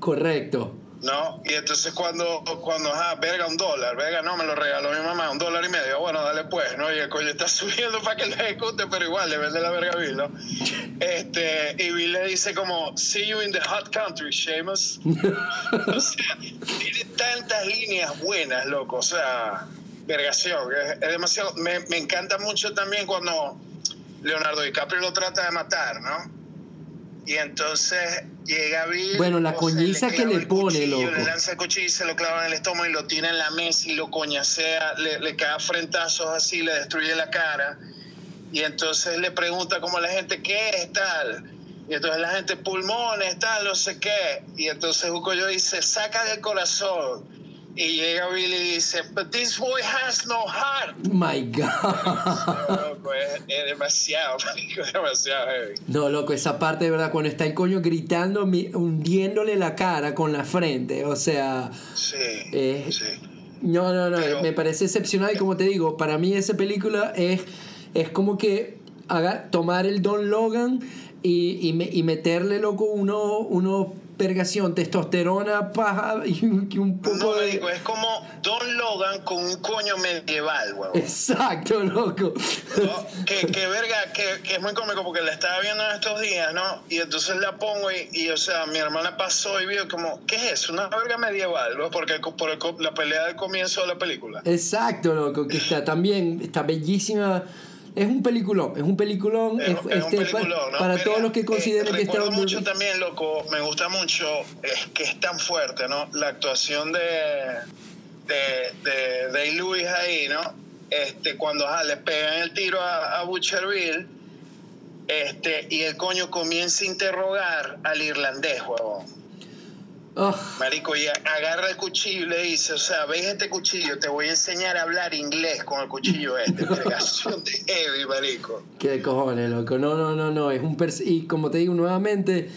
Correcto. ¿no? Y entonces cuando, cuando, ajá, verga, un dólar, verga, no, me lo regaló mi mamá, un dólar y medio, bueno, dale pues, ¿no? Y el coño está subiendo para que lo ejecute, pero igual le vende la verga a Bill, ¿no? Este, y Bill le dice como, see you in the hot country, Seamus. o sea, tiene tantas líneas buenas, loco, o sea, vergación, es, es demasiado, me, me encanta mucho también cuando Leonardo DiCaprio lo trata de matar, ¿no? Y entonces llega Bill. Bueno, la coñiza que le pone, cuchillo, loco. Le lanza el cuchillo y se lo clava en el estómago y lo tira en la mesa y lo coñacea, le, le cae frentazos así, le destruye la cara. Y entonces le pregunta como a la gente, ¿qué es tal? Y entonces la gente, pulmones, tal, no sé qué. Y entonces Hugo yo dice, saca del corazón. Y llega Bill y dice, but this boy has no heart. My God. Loco, es, es demasiado, es demasiado heavy. No, loco, esa parte de verdad, cuando está el coño gritando, hundiéndole la cara con la frente, o sea, Sí, Eh, sí. no, no, no, Pero- me parece excepcional y como te digo, para mí esa película es, es como que haga, tomar el Don Logan y, y, me- y meterle, loco, uno, uno testosterona, paja y, un- y un poco No, de... marico, es como Don Logan con un coño medieval, huevón. Exacto, loco. ¿no? que, que verga, que, que es muy cómico porque la estaba viendo en estos días, ¿no? Y entonces la pongo y, y, o sea, mi hermana pasó y vio como, ¿qué es eso? Una verga medieval, ¿no? Porque por el la pelea del comienzo de la película. Exacto, loco, que está también, está bellísima. Es un peliculón, es un peliculón. Es, un este, peliculón, ¿no? Para todos los que eh, consideren que está mucho también, loco, me gusta mucho, es que es tan fuerte, ¿no? La actuación de, de, de, de Lewis ahí, ¿no? Este, cuando ajá, le pegan el tiro a, a Butcher Bill, este, y el coño comienza a interrogar al irlandés, huevón. Marico, y agarra el cuchillo y le dice, o sea, veis este cuchillo, te voy a enseñar a hablar inglés con el cuchillo este. Vergación de heavy, marico. qué cojones, loco. No, no, no, no. Es un pers- y como te digo nuevamente,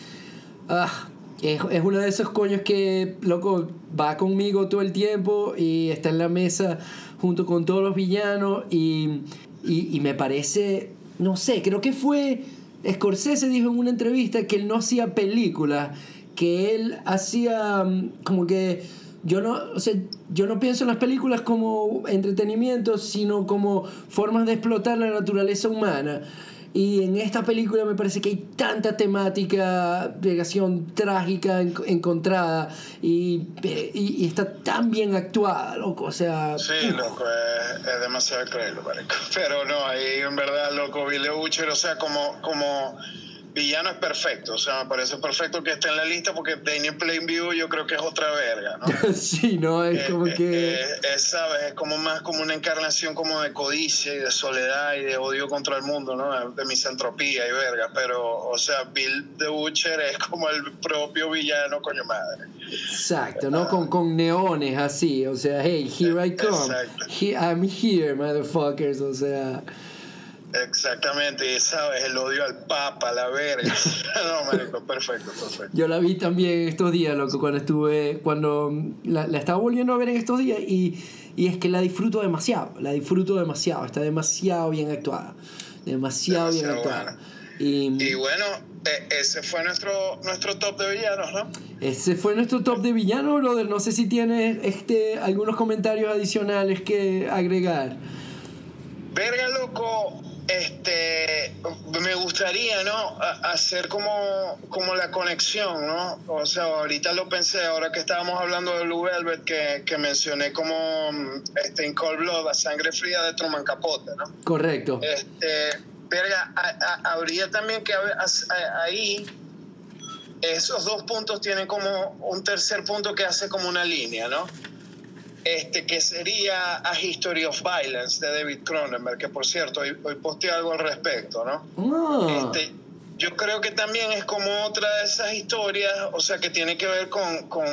ah, es, es uno de esos coños que, loco, va conmigo todo el tiempo y está en la mesa junto con todos los villanos y, y, y me parece, no sé, creo que fue, Scorsese dijo en una entrevista que él no hacía películas, que él hacía mm, como que yo no, o sea, yo no pienso en las películas como entretenimiento, sino como formas de explotar la naturaleza humana. Y en esta película me parece que hay tanta temática, pegación trágica en- encontrada y, y, y está tan bien actuada, loco. O sea, Sí, loco, es, es demasiado marico. Pero no, ahí en verdad, loco, Billy Butcher, o sea, como, como villano es perfecto. O sea, me parece perfecto que esté en la lista porque Daniel Plainview yo creo que es otra verga, ¿no? sí, ¿no? Es Eh, como eh, que... eh, es, ¿sabes? Es como más como una encarnación como de codicia y de soledad y de odio contra el mundo, ¿no? De misantropía y verga. Pero, o sea, Bill the Butcher es como el propio villano, coño madre. Exacto, ¿no? Con, con neones así, o sea, hey, here I come. He- I'm here, motherfuckers, o sea... Exactamente, y sabes, el odio al papa, la verga. no, marico, perfecto, perfecto. Yo la vi también estos días, loco, cuando estuve, cuando la, la estaba volviendo a ver en estos días y, y es que la disfruto demasiado, la disfruto demasiado, está demasiado bien actuada, demasiado, bien Demasiado actuada. buena. Y, bueno, e, ese fue nuestro, nuestro top de villanos, ¿no? Ese fue nuestro top de villanos, brother. No sé si tienes este, algunos comentarios adicionales que agregar. Verga, loco, este, me gustaría, ¿no? hacer como, como la conexión, ¿no? O sea, ahorita lo pensé, ahora que estábamos hablando de Blue Velvet, que, que mencioné como este, In Cold Blood, a sangre fría de Truman Capote, ¿no? Correcto. Este, verga, habría también que ahí esos dos puntos tienen como un tercer punto que hace como una línea, ¿no? Este, que sería A History of Violence de David Cronenberg, que por cierto, hoy, hoy posteé algo al respecto, ¿no? Ah. Este, yo creo que también es como otra de esas historias, o sea, que tiene que ver con, con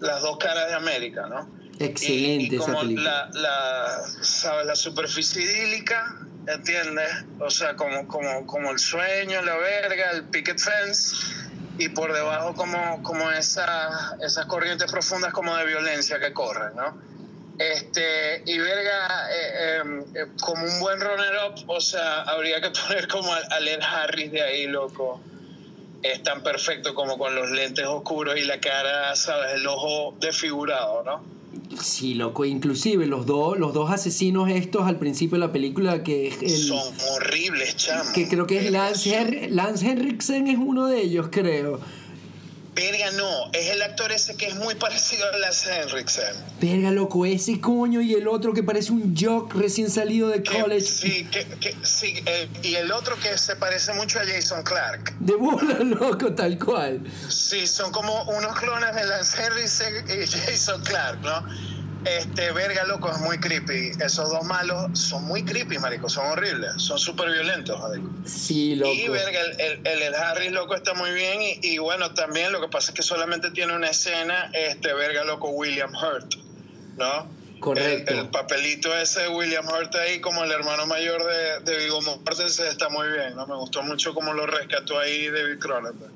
las dos caras de América, ¿no? Excelente y, como esa La, la, ¿sabes? la superficie idílica, ¿entiendes? O sea, como, como, como el sueño, la verga, el picket fence y por debajo como, como esa, esas corrientes profundas como de violencia que corren, ¿no? Este, y verga, eh, em, eh, como un buen runner-up, o sea, habría que poner como a, Led Harris de ahí, loco. Es tan perfecto como con los lentes oscuros y la cara, ¿sabes? El ojo desfigurado, ¿no? Sí, loco, inclusive los dos, los dos asesinos estos al principio de la película que es el, Son horribles, chamo. Que creo que es Lance, Lance Henriksen es uno de ellos, creo. Verga, no, es el actor ese que es muy parecido a Lance Henriksen. Verga, loco, ese coño y el otro que parece un jock recién salido de college. sí, que, sí eh, y el otro que se parece mucho a Jason Clark. De bola, loco, tal cual. Sí, son como unos clones de Lance Henriksen y Jason Clark, ¿no? Este, verga, loco, es muy creepy. Esos dos malos son muy creepy, marico. Son horribles. Son súper violentos, marico. Sí, loco. Y, verga, el, el, el, Harris, loco, está muy bien. Y, y, bueno, también lo que pasa es que solamente tiene una escena, este, verga, loco, William Hurt, ¿no? Correcto. El, papelito ese de William Hurt ahí, como el hermano mayor de, de Vigo Mortensen, está muy bien, ¿no? Me gustó mucho cómo lo rescató ahí David Cronenberg.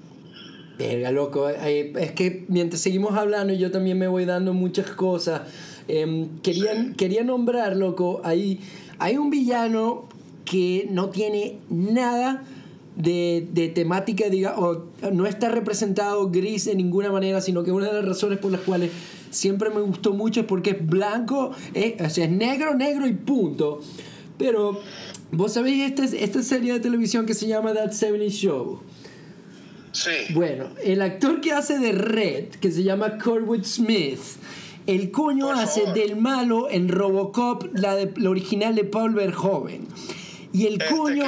Verga, loco. Es que mientras seguimos hablando, yo también me voy dando muchas cosas eh, quería, nombrar, loco, hay, hay un villano que no tiene nada de, temática, diga, o no está representado gris de ninguna manera, sino que una de las razones por las cuales siempre me gustó mucho es porque es blanco, es, o sea, es negro, negro y punto. Pero, vos sabéis esta, esta serie de televisión que se llama That 70 Show. Sí. Bueno, el actor que hace de Red, que se llama Corwood Smith, el coño hace del malo en Robocop, la, de, la original de Paul Verhoeven. Y el este coño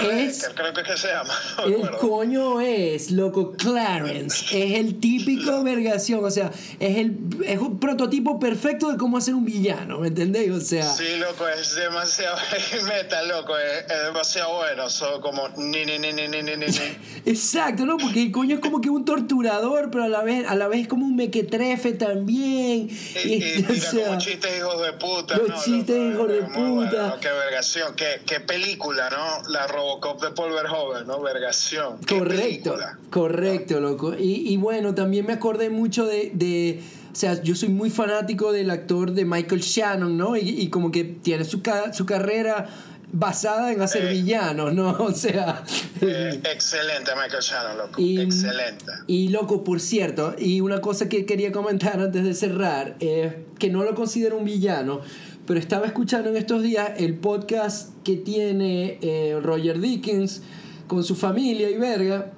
es. Creo que se llama. el coño es, loco, Clarence. Es el típico vergación. O sea, es, el, es un prototipo perfecto de cómo hacer un villano. ¿Me entendéis? O sea. Sí, loco, es demasiado meta, loco. Es, demasiado bueno. Son como ni, ni, ni, ni, ni, ni, Exacto, ¿no? Porque el coño es como que un torturador, pero a la vez, a la vez como un mequetrefe también. Y, y, y o sea, como chistes hijos de puta. Los chistes hijos de puta. Bueno, qué vergación. Qué, qué película, ¿no? La Robocop de Paul Verhoeven, ¿no? Vergación. correcto, correcto, loco. Y, y, bueno, también me acordé mucho de, de, O sea, yo soy muy fanático del actor de Michael Shannon, ¿no? Y, y como que tiene su, su carrera basada en hacer eh, villanos, ¿no? O sea... Eh, excelente Michael Shannon, loco. Y, excelente. Y loco, por cierto, y una cosa que quería comentar antes de cerrar, es que no lo considero un villano, pero estaba escuchando en estos días el podcast que tiene eh, Roger Dickens con su familia y verga,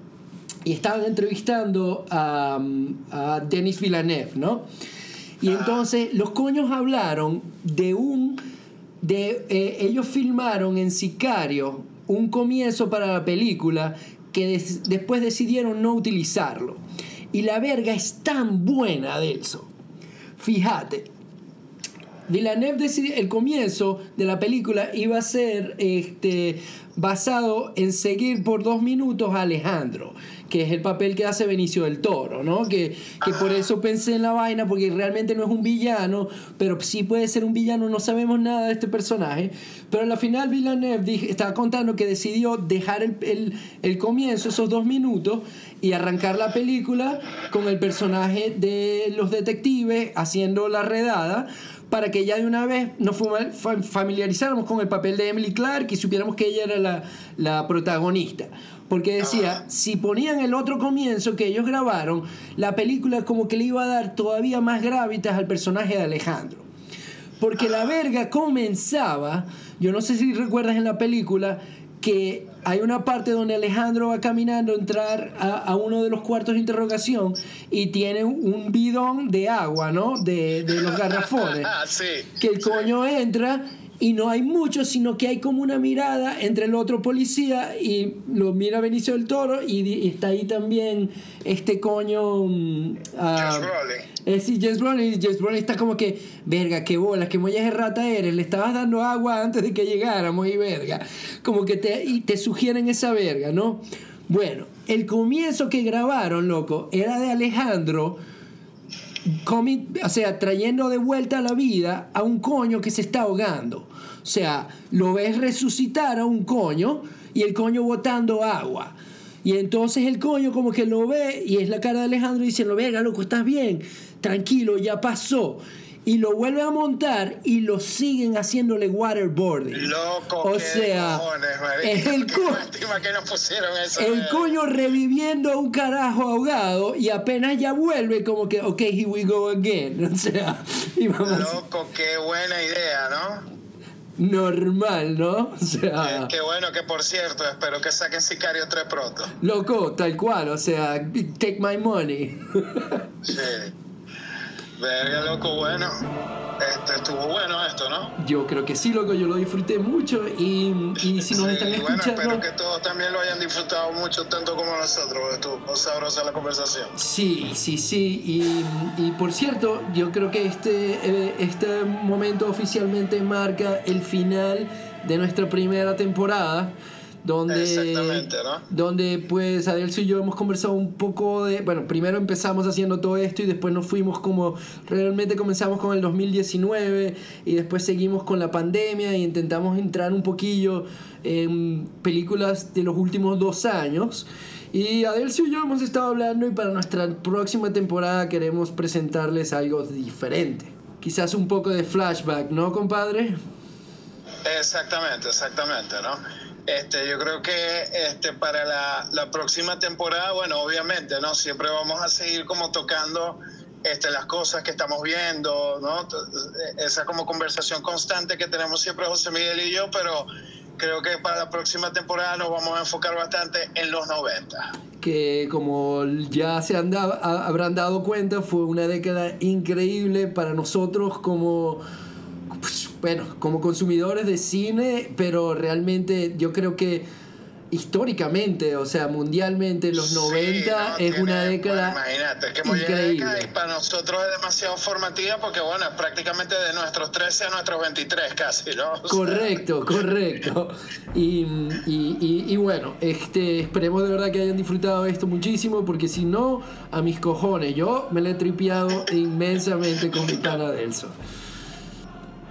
y estaban entrevistando a, a Denis Villeneuve, ¿no? Y entonces los coños hablaron de un... De, eh, ellos filmaron en Sicario un comienzo para la película que después decidieron no utilizarlo. Y la verga es tan buena, Delso. Fíjate, Villeneuve decidió, el comienzo de la película iba a ser este, basado en seguir por dos minutos a Alejandro, que es el papel que hace Benicio del Toro, ¿no? Que, que por eso pensé en la vaina, porque realmente no es un villano, pero sí puede ser un villano, no sabemos nada de este personaje. Pero al final Villeneuve estaba contando que decidió dejar el, el, el comienzo, esos dos minutos, y arrancar la película con el personaje de los detectives haciendo la redada para que ya de una vez nos familiarizáramos con el papel de Emily Clark y supiéramos que ella era la, la protagonista. Porque decía, si ponían el otro comienzo que ellos grabaron, la película como que le iba a dar todavía más gravitas al personaje de Alejandro. Porque la verga comenzaba, yo no sé si recuerdas en la película, que hay una parte donde Alejandro va caminando a entrar a, uno de los cuartos de interrogación y tiene un bidón de agua, ¿no? De, de los garrafones. sí, que el coño entra y no hay mucho, sino que hay como una mirada entre el otro policía y lo mira Benicio del Toro y, está ahí también este coño... Uh, eh, sí, Jess Brolin, y Jess Brolin está como que, verga, qué bolas, qué mollas de rata eres, le estabas dando agua antes de que llegáramos y verga, como que te, y te sugieren esa verga, ¿no? Bueno, el comienzo que grabaron, loco, era de Alejandro o sea, trayendo de vuelta a la vida a un coño que se está ahogando. O sea, lo ves resucitar a un coño y el coño botando agua. Y entonces el coño como que lo ve y es la cara de Alejandro y dice, lo venga, loco, estás bien, tranquilo, ya pasó y lo vuelve a montar y lo siguen haciéndole waterboarding. Loco, o sea, es el, el coño reviviendo a un carajo ahogado y apenas ya vuelve como que, ok, here we go again. O sea, Loco, qué buena idea, ¿no? normal, ¿no? O sea. Qué, bueno que por cierto, espero que saquen Sicario 3 pronto. Loco, tal cual, o sea, take my money. sí. Verga, loco, bueno. Este, estuvo bueno esto, ¿no? Yo creo que sí, loco, yo lo disfruté mucho y, y si nos están escuchando... Bueno, espero que todos también lo hayan disfrutado mucho, tanto como nosotros, estuvo sabrosa la conversación. Sí, sí, sí, y, y por cierto, yo creo que este, eh, este momento oficialmente marca el final de nuestra primera temporada donde, donde pues Adelso y yo hemos conversado un poco de, bueno, primero empezamos haciendo todo esto y después nos fuimos como, realmente comenzamos con el 2019 y después seguimos con la pandemia y intentamos entrar un poquillo en películas de los últimos dos años. Y Adelcio y yo hemos estado hablando y para nuestra próxima temporada queremos presentarles algo diferente. Quizás un poco de flashback, ¿no, compadre? Exactamente, exactamente, ¿no? Este, yo creo que este, para la, la, próxima temporada, bueno, obviamente, ¿no? Siempre vamos a seguir como tocando este, las cosas que estamos viendo, ¿no? Esa como conversación constante que tenemos siempre José Miguel y yo, pero creo que para la próxima temporada nos vamos a enfocar bastante en los 90. Que como ya se han habrán dado cuenta, fue una década increíble para nosotros como pues, bueno, como consumidores de cine, pero realmente yo creo que históricamente, o sea, mundialmente, los 90 es una década imagínate, que increíble. Década y para nosotros es demasiado formativa porque, bueno, es prácticamente de nuestros 13 a nuestros 23 casi, ¿no? correcto, correcto. Y, y, y, bueno, este, esperemos de verdad que hayan disfrutado esto muchísimo porque si no, a mis cojones, yo me lo he tripeado inmensamente con mi pana Delso.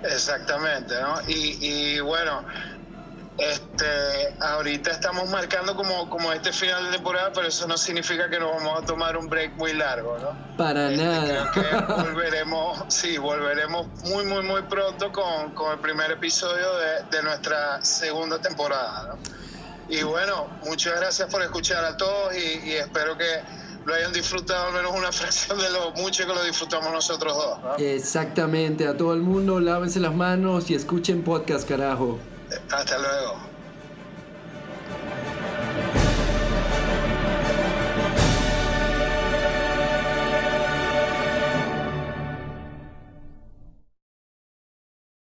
Exactamente, ¿no? Y, y bueno, este, ahorita estamos marcando como, como este final de temporada, pero eso no significa que nos vamos a tomar un break muy largo, ¿no? Para este, nada. Creo que volveremos, sí, volveremos muy, muy, muy pronto con, con el primer episodio de, de, nuestra segunda temporada, ¿no? Y bueno, muchas gracias por escuchar a todos y, y espero que lo hayan disfrutado al menos una fracción de lo mucho que lo disfrutamos nosotros dos. Exactamente, a todo el mundo lávense las manos y escuchen podcast, carajo. Hasta luego.